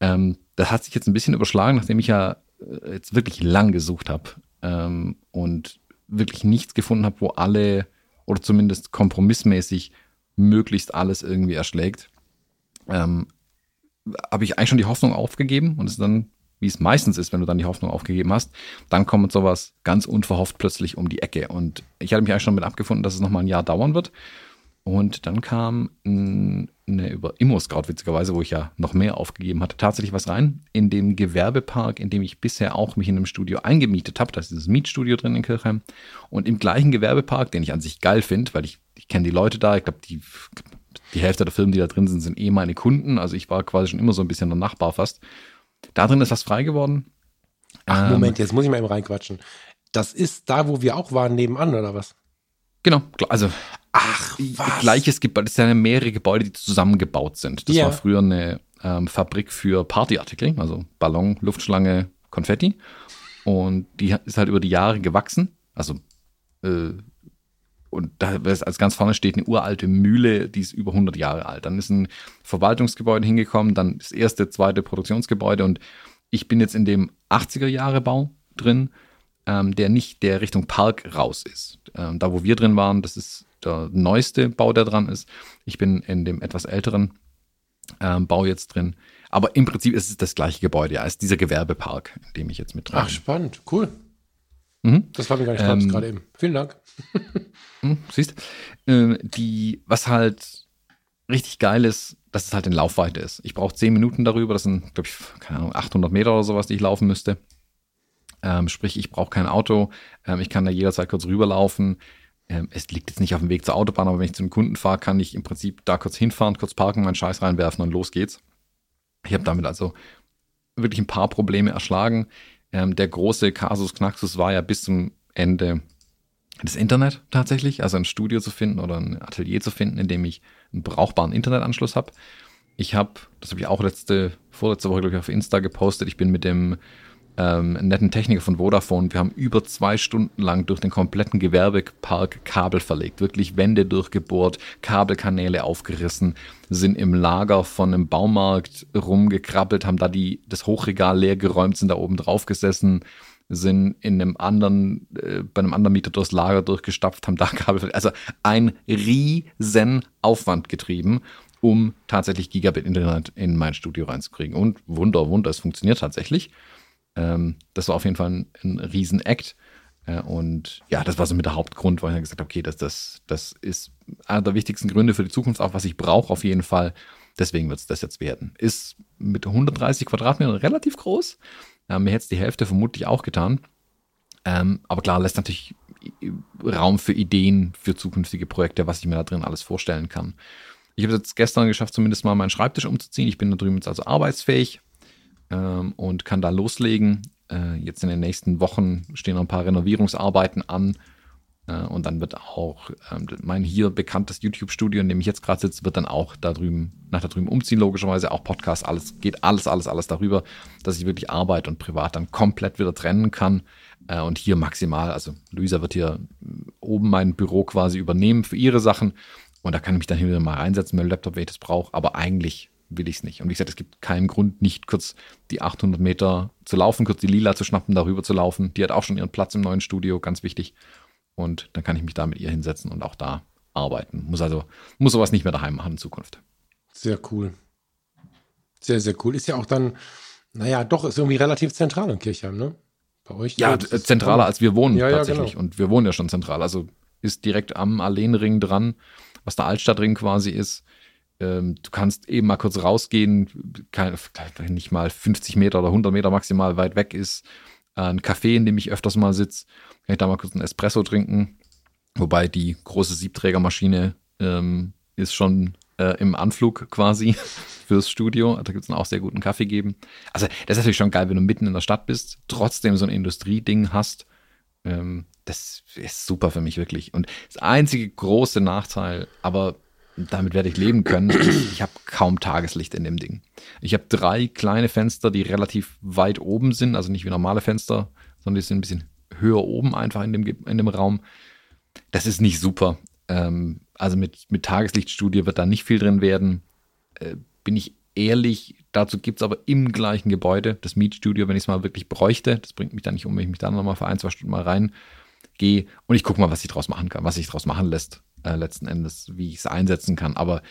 Ähm, das hat sich jetzt ein bisschen überschlagen, nachdem ich ja äh, jetzt wirklich lang gesucht habe ähm, und wirklich nichts gefunden habe, wo alle oder zumindest kompromissmäßig möglichst alles irgendwie erschlägt. Ähm, habe ich eigentlich schon die Hoffnung aufgegeben und es ist dann, wie es meistens ist, wenn du dann die Hoffnung aufgegeben hast, dann kommt sowas ganz unverhofft plötzlich um die Ecke. Und ich hatte mich eigentlich schon mit abgefunden, dass es nochmal ein Jahr dauern wird. Und dann kam eine über Immo-Scout, witzigerweise, wo ich ja noch mehr aufgegeben hatte, tatsächlich was rein. In dem Gewerbepark, in dem ich bisher auch mich in einem Studio eingemietet habe. Da ist dieses Mietstudio drin in Kirchheim. Und im gleichen Gewerbepark, den ich an sich geil finde, weil ich, ich kenne die Leute da, ich glaube, die die Hälfte der Filme, die da drin sind, sind eh meine Kunden. Also ich war quasi schon immer so ein bisschen der Nachbar fast. Da drin ist was frei geworden. Ach, ähm, Moment, jetzt muss ich mal eben reinquatschen. Das ist da, wo wir auch waren, nebenan, oder was? Genau, also Ach, was? gleiches Gebäude, das sind ja mehrere Gebäude, die zusammengebaut sind. Das ja. war früher eine ähm, Fabrik für Partyartikel, also Ballon, Luftschlange, Konfetti. Und die ist halt über die Jahre gewachsen. Also äh, und da als ganz vorne steht eine uralte Mühle, die ist über 100 Jahre alt. Dann ist ein Verwaltungsgebäude hingekommen, dann das erste, zweite Produktionsgebäude und ich bin jetzt in dem 80er Jahre Bau drin, ähm, der nicht der Richtung Park raus ist. Ähm, da, wo wir drin waren, das ist der neueste Bau, der dran ist. Ich bin in dem etwas älteren ähm, Bau jetzt drin. Aber im Prinzip ist es das gleiche Gebäude, ja, ist dieser Gewerbepark, in dem ich jetzt mit drin bin. Ach, spannend, cool. Mhm. Das war mir gar nicht klar, ähm, gerade eben. Vielen Dank. Hm, siehst, äh, die, was halt richtig geil ist, dass es halt in Laufweite ist. Ich brauche 10 Minuten darüber, das sind, glaube ich, keine Ahnung, 800 Meter oder sowas, die ich laufen müsste. Ähm, sprich, ich brauche kein Auto, ähm, ich kann da jederzeit kurz rüberlaufen. Ähm, es liegt jetzt nicht auf dem Weg zur Autobahn, aber wenn ich zu einem Kunden fahre, kann ich im Prinzip da kurz hinfahren, kurz parken, meinen Scheiß reinwerfen und los geht's. Ich habe damit also wirklich ein paar Probleme erschlagen. Ähm, der große Kasus Knaxus war ja bis zum Ende das Internet tatsächlich, also ein Studio zu finden oder ein Atelier zu finden, in dem ich einen brauchbaren Internetanschluss habe. Ich habe, das habe ich auch letzte, vorletzte Woche, glaube ich, auf Insta gepostet, ich bin mit dem ähm, netten Techniker von Vodafone, wir haben über zwei Stunden lang durch den kompletten Gewerbepark Kabel verlegt, wirklich Wände durchgebohrt, Kabelkanäle aufgerissen, sind im Lager von einem Baumarkt rumgekrabbelt, haben da die, das Hochregal leer geräumt, sind da oben drauf gesessen, sind in einem anderen, äh, bei einem anderen Mieter durchs Lager durchgestapft, haben da Kabel, also ein riesen Aufwand getrieben, um tatsächlich Gigabit Internet in mein Studio reinzukriegen. Und Wunder, Wunder, es funktioniert tatsächlich. Ähm, das war auf jeden Fall ein, ein Riesen-Act. Äh, und ja, das war so mit der Hauptgrund, weil ich gesagt habe, okay, das, das, das ist einer der wichtigsten Gründe für die Zukunft, auch was ich brauche auf jeden Fall. Deswegen wird es das jetzt werden. Ist mit 130 Quadratmetern relativ groß. Äh, mir hätte es die Hälfte vermutlich auch getan. Ähm, aber klar, lässt natürlich Raum für Ideen für zukünftige Projekte, was ich mir da drin alles vorstellen kann. Ich habe es jetzt gestern geschafft, zumindest mal meinen Schreibtisch umzuziehen. Ich bin da drüben jetzt also arbeitsfähig ähm, und kann da loslegen. Äh, jetzt in den nächsten Wochen stehen noch ein paar Renovierungsarbeiten an. Äh, und dann wird auch ähm, mein hier bekanntes YouTube-Studio, in dem ich jetzt gerade sitze, wird dann auch da drüben, nach da drüben umziehen, logischerweise. Auch Podcast, alles geht alles, alles, alles darüber, dass ich wirklich Arbeit und Privat dann komplett wieder trennen kann. Äh, und hier maximal, also Luisa wird hier oben mein Büro quasi übernehmen für ihre Sachen. Und da kann ich mich dann hin wieder mal reinsetzen mit dem Laptop, wenn ich das brauche. Aber eigentlich will ich es nicht. Und wie gesagt, es gibt keinen Grund, nicht kurz die 800 Meter zu laufen, kurz die Lila zu schnappen, darüber zu laufen. Die hat auch schon ihren Platz im neuen Studio, ganz wichtig. Und dann kann ich mich da mit ihr hinsetzen und auch da arbeiten. Muss also, muss sowas nicht mehr daheim machen in Zukunft. Sehr cool. Sehr, sehr cool. Ist ja auch dann, naja, doch, ist irgendwie relativ zentral in Kirchheim, ne? Bei euch? Ja, zentraler als wir wohnen ja, tatsächlich. Ja, genau. Und wir wohnen ja schon zentral. Also ist direkt am Alleenring dran, was der Altstadtring quasi ist. Ähm, du kannst eben mal kurz rausgehen, kein, nicht mal 50 Meter oder 100 Meter maximal weit weg ist. Ein Café, in dem ich öfters mal sitze, kann ich da mal kurz einen Espresso trinken. Wobei die große Siebträgermaschine ähm, ist schon äh, im Anflug quasi fürs Studio. Da gibt es auch sehr guten Kaffee geben. Also das ist natürlich schon geil, wenn du mitten in der Stadt bist, trotzdem so ein Industrieding hast. Ähm, das ist super für mich wirklich. Und das einzige große Nachteil, aber damit werde ich leben können. Ich, habe kaum Tageslicht in dem Ding. Ich habe drei kleine Fenster, die relativ weit oben sind, also nicht wie normale Fenster, sondern die sind ein bisschen höher oben einfach in dem, in dem Raum. Das ist nicht super. Ähm, also mit, mit Tageslichtstudie wird da nicht viel drin werden. Äh, bin ich ehrlich, dazu gibt es aber im gleichen Gebäude das Mietstudio, wenn ich es mal wirklich bräuchte. Das bringt mich da nicht um, wenn ich mich da nochmal für ein, zwei Stunden mal reingehe und ich gucke mal, was ich draus machen kann, was sich draus machen lässt äh, letzten Endes, wie ich es einsetzen kann. Aber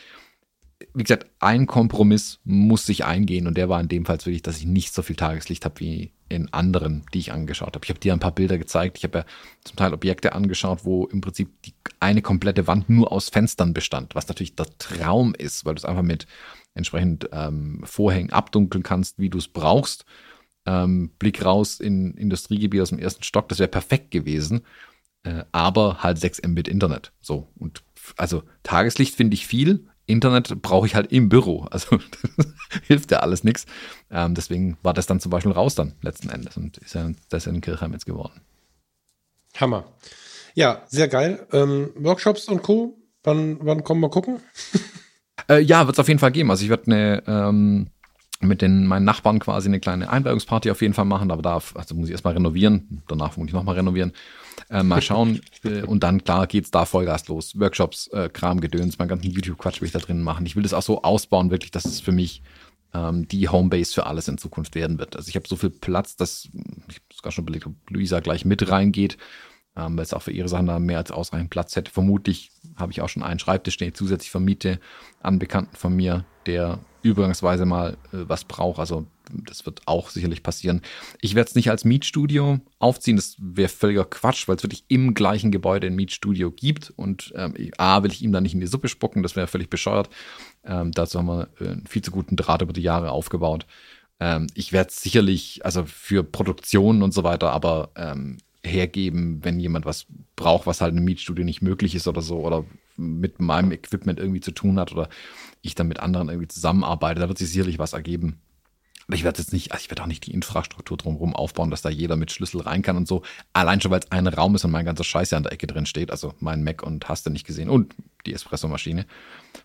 wie gesagt, ein Kompromiss muss sich eingehen und der war in dem Fall wirklich, dass ich nicht so viel Tageslicht habe wie in anderen, die ich angeschaut habe. Ich habe dir ein paar Bilder gezeigt. Ich habe ja zum Teil Objekte angeschaut, wo im Prinzip die eine komplette Wand nur aus Fenstern bestand, was natürlich der Traum ist, weil du es einfach mit entsprechend ähm, Vorhängen abdunkeln kannst, wie du es brauchst. Ähm, Blick raus in Industriegebiet aus dem ersten Stock, das wäre perfekt gewesen äh, aber halt 6 Mbit Internet. So. Und also Tageslicht finde ich viel. Internet brauche ich halt im Büro. Also hilft ja alles nichts. Ähm, deswegen war das dann zum Beispiel raus dann letzten Endes und ist ja das in Kirchheim jetzt geworden. Hammer. Ja, sehr geil. Ähm, Workshops und Co. Wann, wann kommen wir gucken? äh, ja, wird es auf jeden Fall geben. Also ich werde eine ähm, mit den meinen Nachbarn quasi eine kleine Einweihungsparty auf jeden Fall machen, aber da also muss ich erstmal renovieren, danach muss ich nochmal renovieren. Äh, mal schauen. äh, und dann, klar, geht's da Vollgas los. Workshops, äh, Kram, Gedöns, meinen ganzen YouTube-Quatsch will ich da drin machen. Ich will das auch so ausbauen, wirklich, dass es für mich ähm, die Homebase für alles in Zukunft werden wird. Also ich habe so viel Platz, dass ich sogar schon überlegt, ob Luisa gleich mit reingeht, ähm, weil es auch für ihre Sachen da mehr als ausreichend Platz hätte. Vermutlich habe ich auch schon einen Schreibtisch, den ich zusätzlich vermiete an Bekannten von mir, der übergangsweise mal äh, was braucht. Also das wird auch sicherlich passieren. Ich werde es nicht als Mietstudio aufziehen, das wäre völliger Quatsch, weil es wirklich im gleichen Gebäude ein Mietstudio gibt und ähm, A, will ich ihm da nicht in die Suppe spucken, das wäre völlig bescheuert. Ähm, dazu haben wir äh, einen viel zu guten Draht über die Jahre aufgebaut. Ähm, ich werde es sicherlich, also für Produktionen und so weiter, aber ähm, hergeben, wenn jemand was braucht, was halt im Mietstudio nicht möglich ist oder so oder mit meinem Equipment irgendwie zu tun hat oder ich dann mit anderen irgendwie zusammenarbeite, da wird sich sicherlich was ergeben. Aber ich werde jetzt nicht, also ich werde auch nicht die Infrastruktur drumherum aufbauen, dass da jeder mit Schlüssel rein kann und so. Allein schon, weil es ein Raum ist und mein ganzer Scheiß ja an der Ecke drin steht. Also mein Mac und hast du nicht gesehen und die Espresso-Maschine.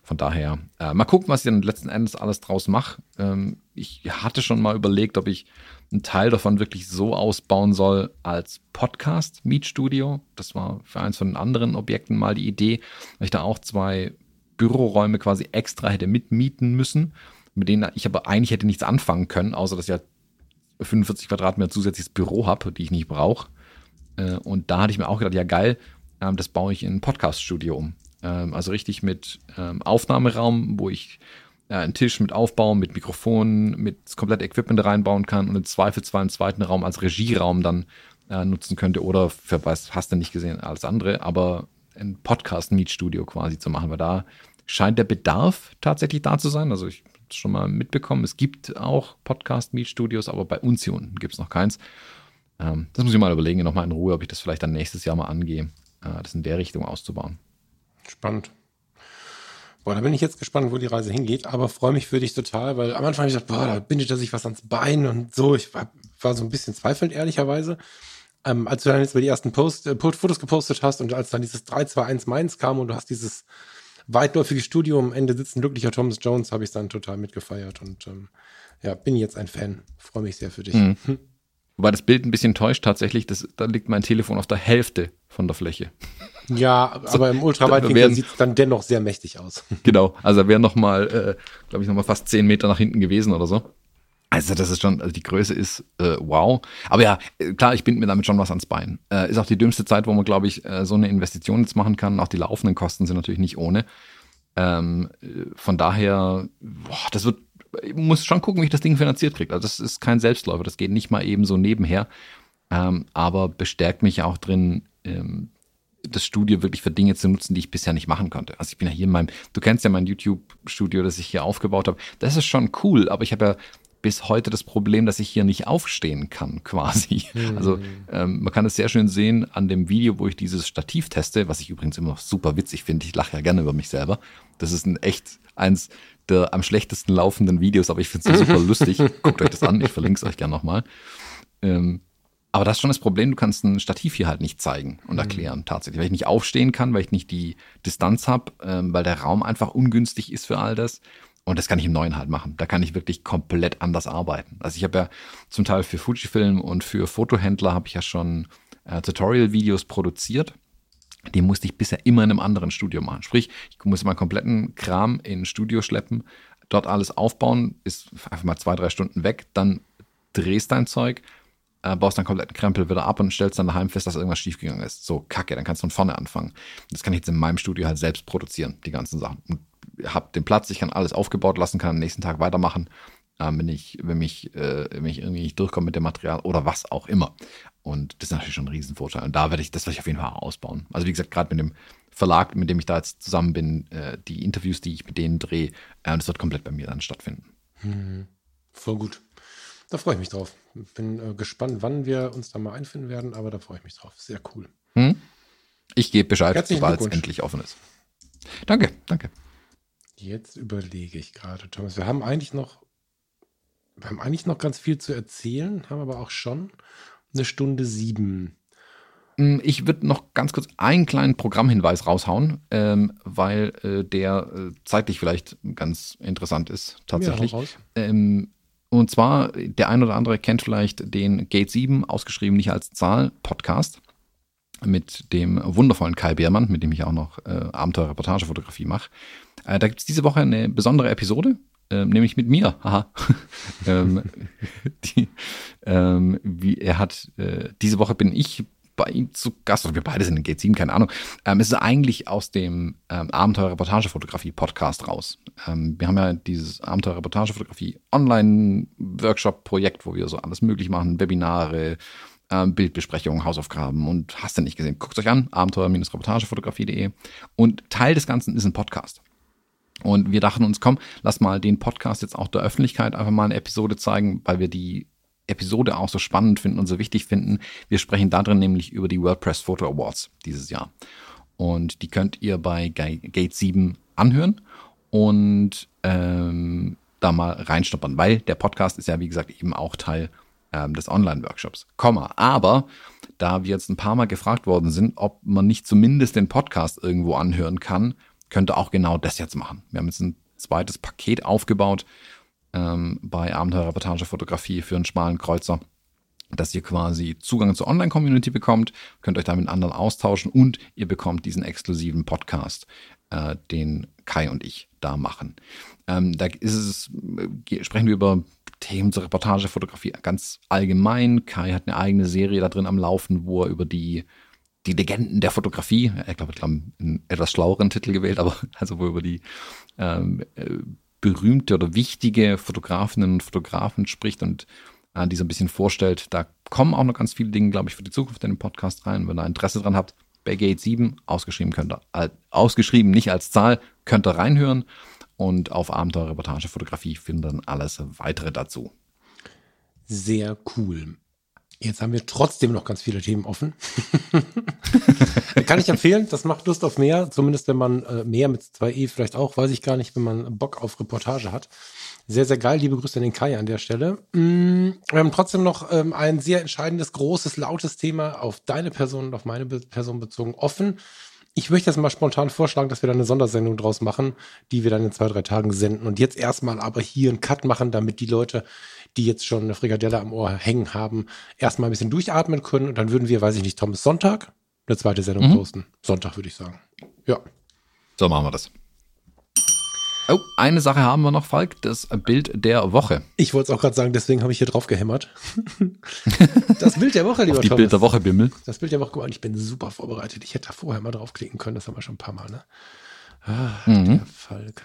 Von daher, äh, mal gucken, was ich dann letzten Endes alles draus mache. Ähm, ich hatte schon mal überlegt, ob ich einen Teil davon wirklich so ausbauen soll als Podcast-Mietstudio. Das war für eins von den anderen Objekten mal die Idee, weil ich da auch zwei Büroräume quasi extra hätte mitmieten müssen mit denen ich aber eigentlich hätte nichts anfangen können, außer dass ich ja 45 Quadratmeter zusätzliches Büro habe, die ich nicht brauche. Äh, und da hatte ich mir auch gedacht, ja geil, ähm, das baue ich in ein Podcast-Studio um. Ähm, also richtig mit ähm, Aufnahmeraum, wo ich äh, einen Tisch mit Aufbau, mit Mikrofonen, mit komplett Equipment reinbauen kann und im Zweifelsfall einen zweiten Raum als Regieraum dann äh, nutzen könnte oder für was hast du nicht gesehen, alles andere, aber ein Podcast-Meet-Studio quasi zu machen, weil da scheint der Bedarf tatsächlich da zu sein. Also ich schon mal mitbekommen, es gibt auch Podcast-Meet-Studios, aber bei uns hier unten gibt es noch keins. Ähm, das muss ich mal überlegen, nochmal in Ruhe, ob ich das vielleicht dann nächstes Jahr mal angehe, äh, das in der Richtung auszubauen. Spannend. Boah, da bin ich jetzt gespannt, wo die Reise hingeht, aber freue mich für dich total, weil am Anfang habe ich gedacht, boah, da bindet er sich was ans Bein und so. Ich war, war so ein bisschen zweifelnd, ehrlicherweise. Ähm, als du dann jetzt mal die ersten Post, äh, Fotos gepostet hast und als dann dieses 321 Mainz kam und du hast dieses weitläufige Studio am Ende sitzen, glücklicher Thomas Jones, habe ich dann total mitgefeiert und ähm, ja, bin jetzt ein Fan. Freue mich sehr für dich. Mhm. Hm. Wobei das Bild ein bisschen täuscht tatsächlich, das, da liegt mein Telefon auf der Hälfte von der Fläche. Ja, so, aber im Ultraweitwinkel sieht es dann dennoch sehr mächtig aus. Genau, also er wäre nochmal, äh, glaube ich, nochmal fast zehn Meter nach hinten gewesen oder so. Also das ist schon, also die Größe ist äh, wow. Aber ja, äh, klar, ich binde mir damit schon was ans Bein. Äh, ist auch die dümmste Zeit, wo man, glaube ich, äh, so eine Investition jetzt machen kann. Auch die laufenden Kosten sind natürlich nicht ohne. Ähm, äh, von daher, boah, das wird, ich muss schon gucken, wie ich das Ding finanziert kriege. Also das ist kein Selbstläufer, das geht nicht mal eben so nebenher. Ähm, aber bestärkt mich auch drin, ähm, das Studio wirklich für Dinge zu nutzen, die ich bisher nicht machen konnte. Also ich bin ja hier in meinem, du kennst ja mein YouTube-Studio, das ich hier aufgebaut habe. Das ist schon cool, aber ich habe ja bis heute das Problem, dass ich hier nicht aufstehen kann, quasi. Mhm. Also ähm, man kann es sehr schön sehen an dem Video, wo ich dieses Stativ teste, was ich übrigens immer noch super witzig finde. Ich lache ja gerne über mich selber. Das ist ein echt eins der am schlechtesten laufenden Videos, aber ich finde es super lustig. Guckt euch das an, ich verlinke es euch gerne nochmal. Ähm, aber das ist schon das Problem, du kannst ein Stativ hier halt nicht zeigen und mhm. erklären, mhm. tatsächlich. Weil ich nicht aufstehen kann, weil ich nicht die Distanz habe, ähm, weil der Raum einfach ungünstig ist für all das. Und das kann ich im neuen halt machen. Da kann ich wirklich komplett anders arbeiten. Also ich habe ja zum Teil für Fujifilm und für Fotohändler habe ich ja schon äh, Tutorial-Videos produziert. Die musste ich bisher immer in einem anderen Studio machen. Sprich, ich muss meinen kompletten Kram in ein Studio schleppen, dort alles aufbauen, ist einfach mal zwei, drei Stunden weg, dann drehst dein Zeug, äh, baust dann kompletten Krempel wieder ab und stellst dann daheim fest, dass irgendwas schiefgegangen ist. So, kacke, dann kannst du von vorne anfangen. Das kann ich jetzt in meinem Studio halt selbst produzieren, die ganzen Sachen. Und hab den Platz, ich kann alles aufgebaut lassen, kann am nächsten Tag weitermachen, äh, wenn, ich, wenn, mich, äh, wenn ich irgendwie nicht durchkomme mit dem Material oder was auch immer. Und das ist natürlich schon ein Riesenvorteil. Und da werde ich, das werde ich auf jeden Fall ausbauen. Also wie gesagt, gerade mit dem Verlag, mit dem ich da jetzt zusammen bin, äh, die Interviews, die ich mit denen drehe, äh, das wird komplett bei mir dann stattfinden. Hm, voll gut. Da freue ich mich drauf. Bin äh, gespannt, wann wir uns da mal einfinden werden, aber da freue ich mich drauf. Sehr cool. Hm? Ich gebe Bescheid, sobald es endlich offen ist. Danke, danke. Jetzt überlege ich gerade, Thomas. Wir haben eigentlich noch, wir haben eigentlich noch ganz viel zu erzählen, haben aber auch schon eine Stunde sieben. Hm, ich würde noch ganz kurz einen kleinen Programmhinweis raushauen, ähm, weil äh, der äh, zeitlich vielleicht ganz interessant ist, tatsächlich. Ja, ähm, und zwar, der ein oder andere kennt vielleicht den Gate 7, ausgeschrieben nicht als Zahl, Podcast mit dem wundervollen Kai Beermann, mit dem ich auch noch äh, Abenteuer-Reportagefotografie mache. Äh, da gibt es diese Woche eine besondere Episode, äh, nämlich mit mir. Haha. ähm, die, ähm, wie, er hat, äh, diese Woche bin ich bei ihm zu Gast, wir beide sind in Gate 7, keine Ahnung. Ähm, es ist eigentlich aus dem ähm, Abenteuer-Reportagefotografie-Podcast raus. Ähm, wir haben ja dieses Abenteuer-Reportagefotografie-Online-Workshop-Projekt, wo wir so alles möglich machen, Webinare, ähm, Bildbesprechungen, Hausaufgaben und hast du nicht gesehen. Guckt euch an, abenteuer-reportagefotografie.de. Und Teil des Ganzen ist ein Podcast. Und wir dachten uns, komm, lass mal den Podcast jetzt auch der Öffentlichkeit einfach mal eine Episode zeigen, weil wir die Episode auch so spannend finden und so wichtig finden. Wir sprechen da drin nämlich über die WordPress Photo Awards dieses Jahr. Und die könnt ihr bei Gate 7 anhören und ähm, da mal reinstoppern, weil der Podcast ist ja, wie gesagt, eben auch Teil des Online-Workshops. Komma. Aber da wir jetzt ein paar Mal gefragt worden sind, ob man nicht zumindest den Podcast irgendwo anhören kann, könnte auch genau das jetzt machen. Wir haben jetzt ein zweites Paket aufgebaut ähm, bei Abenteuerreportage-Fotografie für einen schmalen Kreuzer, dass ihr quasi Zugang zur Online-Community bekommt, könnt euch da mit anderen austauschen und ihr bekommt diesen exklusiven Podcast, äh, den Kai und ich da machen. Ähm, da es, äh, sprechen wir über Themen zur Reportagefotografie ganz allgemein. Kai hat eine eigene Serie da drin am Laufen, wo er über die die Legenden der Fotografie, ich glaube, ich habe einen etwas schlaueren Titel gewählt, aber also wo über die ähm, äh, berühmte oder wichtige Fotografinnen und Fotografen spricht und äh, die so ein bisschen vorstellt. Da kommen auch noch ganz viele Dinge, glaube ich, für die Zukunft in den Podcast rein. Wenn ihr Interesse dran habt, bei Gate 7, ausgeschrieben könnt ihr, äh, ausgeschrieben nicht als Zahl, könnt ihr reinhören. Und auf Abenteuer Reportage Fotografie findet dann alles weitere dazu. Sehr cool. Jetzt haben wir trotzdem noch ganz viele Themen offen. Kann ich empfehlen, das macht Lust auf mehr, zumindest wenn man äh, mehr mit 2e vielleicht auch, weiß ich gar nicht, wenn man Bock auf Reportage hat. Sehr, sehr geil. Liebe Grüße an den Kai an der Stelle. Mm, wir haben trotzdem noch ähm, ein sehr entscheidendes, großes, lautes Thema auf deine Person und auf meine Person bezogen offen. Ich möchte jetzt mal spontan vorschlagen, dass wir da eine Sondersendung draus machen, die wir dann in zwei, drei Tagen senden. Und jetzt erstmal aber hier einen Cut machen, damit die Leute, die jetzt schon eine Frikadelle am Ohr hängen haben, erstmal ein bisschen durchatmen können. Und dann würden wir, weiß ich nicht, Thomas, Sonntag eine zweite Sendung mhm. posten. Sonntag, würde ich sagen. Ja. So machen wir das. Oh, eine Sache haben wir noch, Falk, das Bild der Woche. Ich wollte es auch gerade sagen, deswegen habe ich hier drauf gehämmert. das Bild der Woche, lieber Auf die Thomas. Bild der Woche, Bimmel. Das Bild der Woche, guck mal, ich bin super vorbereitet. Ich hätte da vorher mal draufklicken können, das haben wir schon ein paar Mal, ne? Ah, mhm. der Falk.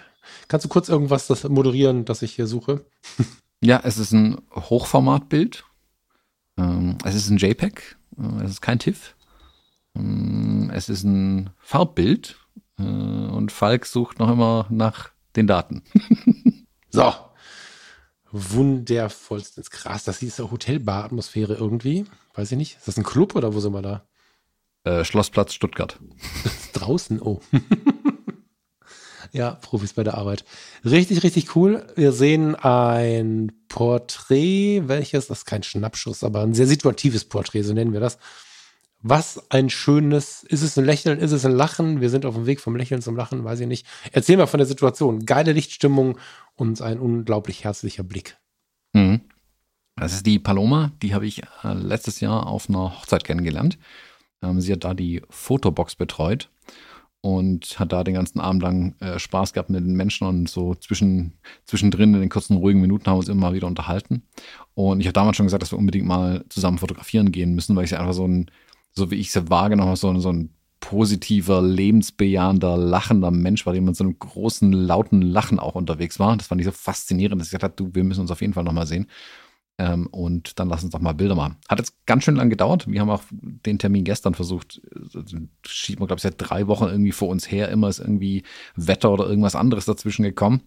Kannst du kurz irgendwas das moderieren, das ich hier suche? ja, es ist ein Hochformatbild. Ähm, es ist ein JPEG. Äh, es ist kein TIFF. Ähm, es ist ein Farbbild. Äh, und Falk sucht noch immer nach den Daten. so. Wundervollstens. Krass, das hieß ja Hotelbar-Atmosphäre irgendwie. Weiß ich nicht. Ist das ein Club oder wo sind wir da? Äh, Schlossplatz Stuttgart. Draußen, oh. ja, Profis bei der Arbeit. Richtig, richtig cool. Wir sehen ein Porträt, welches, das ist kein Schnappschuss, aber ein sehr situatives Porträt, so nennen wir das, was ein schönes, ist es ein Lächeln, ist es ein Lachen? Wir sind auf dem Weg vom Lächeln zum Lachen, weiß ich nicht. Erzähl mal von der Situation. Geile Lichtstimmung und ein unglaublich herzlicher Blick. Mhm. Das ist die Paloma, die habe ich äh, letztes Jahr auf einer Hochzeit kennengelernt. Ähm, sie hat da die Fotobox betreut und hat da den ganzen Abend lang äh, Spaß gehabt mit den Menschen und so zwischen, zwischendrin in den kurzen ruhigen Minuten haben wir uns immer mal wieder unterhalten. Und ich habe damals schon gesagt, dass wir unbedingt mal zusammen fotografieren gehen müssen, weil ich sie einfach so ein so wie ich sie wahrgenommen habe, so, so ein positiver, lebensbejahender, lachender Mensch war, der mit so einem großen, lauten Lachen auch unterwegs war. Das fand ich so faszinierend, dass ich gesagt habe, du, wir müssen uns auf jeden Fall nochmal sehen. Ähm, und dann lass uns doch mal Bilder machen. Hat jetzt ganz schön lang gedauert. Wir haben auch den Termin gestern versucht. Schiebt man, glaube ich, seit drei Wochen irgendwie vor uns her. Immer ist irgendwie Wetter oder irgendwas anderes dazwischen gekommen,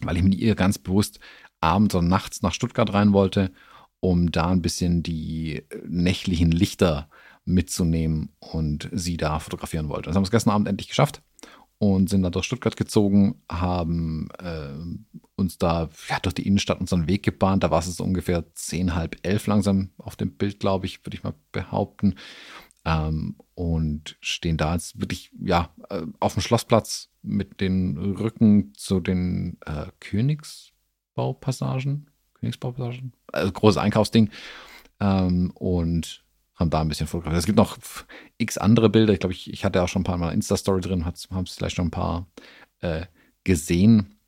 weil ich mit ihr ganz bewusst abends oder nachts nach Stuttgart rein wollte, um da ein bisschen die nächtlichen Lichter äh, mitzunehmen und sie da fotografieren wollte. Das haben wir gestern Abend endlich geschafft und sind dann durch Stuttgart gezogen, haben äh, uns da ja, durch die Innenstadt unseren Weg gebahnt. Da war es so ungefähr zehn, halb elf langsam auf dem Bild, glaube ich, würde ich mal behaupten. Ähm, und stehen da jetzt wirklich ja äh, auf dem Schlossplatz mit den Rücken zu den äh, Königsbaupassagen. Königsbaupassagen? Also großes Einkaufsding. Ähm, und haben da ein bisschen fotografiert. Es gibt noch x andere Bilder. Ich glaube, ich, ich hatte auch schon ein paar Mal Insta-Story drin, haben es vielleicht schon ein paar äh, gesehen.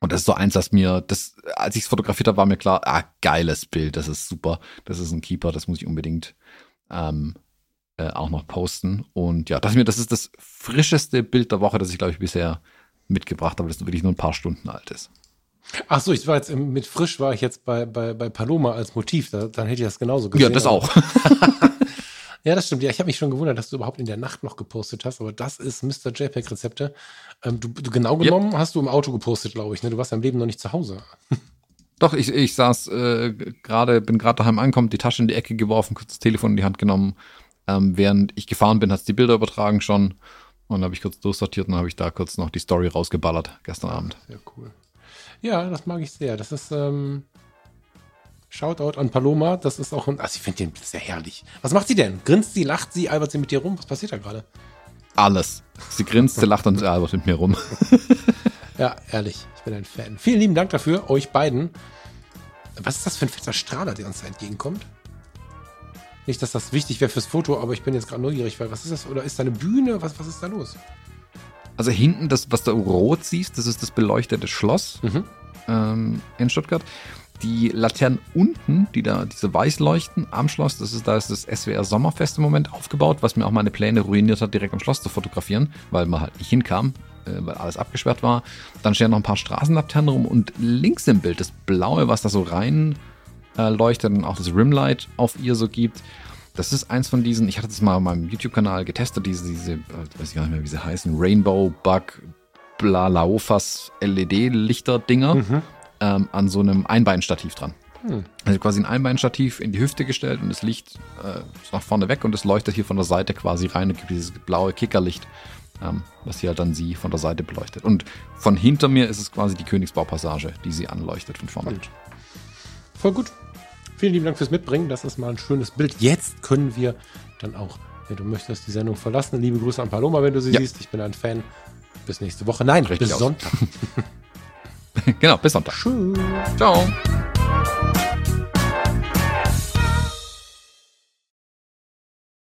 Und das ist so eins, das mir, das, als ich es fotografiert habe, war mir klar, ah, geiles Bild, das ist super, das ist ein Keeper, das muss ich unbedingt ähm, äh, auch noch posten. Und ja, das, mir, das ist das frischeste Bild der Woche, das ich, glaube ich, bisher mitgebracht habe, das wirklich nur ein paar Stunden alt ist. Ach so, ich war jetzt mit frisch war ich jetzt bei, bei, bei Paloma als Motiv, da, dann hätte ich das genauso gesehen. Ja, das auch. ja, das stimmt. Ja, ich habe mich schon gewundert, dass du überhaupt in der Nacht noch gepostet hast, aber das ist Mr. JPEG Rezepte. Ähm, du, du, genau genommen yep. hast du im Auto gepostet, glaube ich. Ne? Du warst im Leben noch nicht zu Hause. Doch, ich, ich saß äh, gerade, bin gerade daheim angekommen, die Tasche in die Ecke geworfen, kurz das Telefon in die Hand genommen. Ähm, während ich gefahren bin, hat es die Bilder übertragen schon. Und dann habe ich kurz durchsortiert und dann habe ich da kurz noch die Story rausgeballert gestern Abend. Sehr cool. Ja, das mag ich sehr. Das ist, ähm, Shoutout an Paloma. Das ist auch ein, also ich finde den sehr herrlich. Was macht sie denn? Grinst sie, lacht sie, albert sie mit dir rum? Was passiert da gerade? Alles. Sie grinst, sie lacht und sie albert mit mir rum. ja, ehrlich. Ich bin ein Fan. Vielen lieben Dank dafür, euch beiden. Was ist das für ein fetter Strahler, der uns da entgegenkommt? Nicht, dass das wichtig wäre fürs Foto, aber ich bin jetzt gerade neugierig, weil was ist das? Oder ist da eine Bühne? Was, was ist da los? Also hinten, das, was du rot siehst, das ist das beleuchtete Schloss mhm. ähm, in Stuttgart. Die Laternen unten, die da, diese weiß leuchten am Schloss, das ist, da ist das SWR Sommerfest im Moment aufgebaut, was mir auch meine Pläne ruiniert hat, direkt am Schloss zu fotografieren, weil man halt nicht hinkam, äh, weil alles abgesperrt war. Dann stehen noch ein paar Straßenlaternen rum und links im Bild das Blaue, was da so rein äh, leuchtet und auch das Rimlight auf ihr so gibt. Das ist eins von diesen, ich hatte das mal auf meinem YouTube-Kanal getestet, diese, diese, äh, weiß ich gar nicht mehr, wie sie heißen, Rainbow Bug Blalaofas LED-Lichter-Dinger mhm. ähm, an so einem Einbeinstativ dran. Mhm. Also quasi ein Einbeinstativ in die Hüfte gestellt und das Licht äh, ist nach vorne weg und es leuchtet hier von der Seite quasi rein und gibt dieses blaue Kickerlicht, ähm, was hier halt dann sie von der Seite beleuchtet. Und von hinter mir ist es quasi die Königsbaupassage, die sie anleuchtet von vorne. Gut. Voll gut. Vielen lieben Dank fürs Mitbringen. Das ist mal ein schönes Bild. Jetzt können wir dann auch, wenn du möchtest, die Sendung verlassen. Liebe Grüße an Paloma, wenn du sie ja. siehst. Ich bin ein Fan. Bis nächste Woche. Nein, Richtig bis aus. Sonntag. genau, bis Sonntag. Tschüss. Ciao.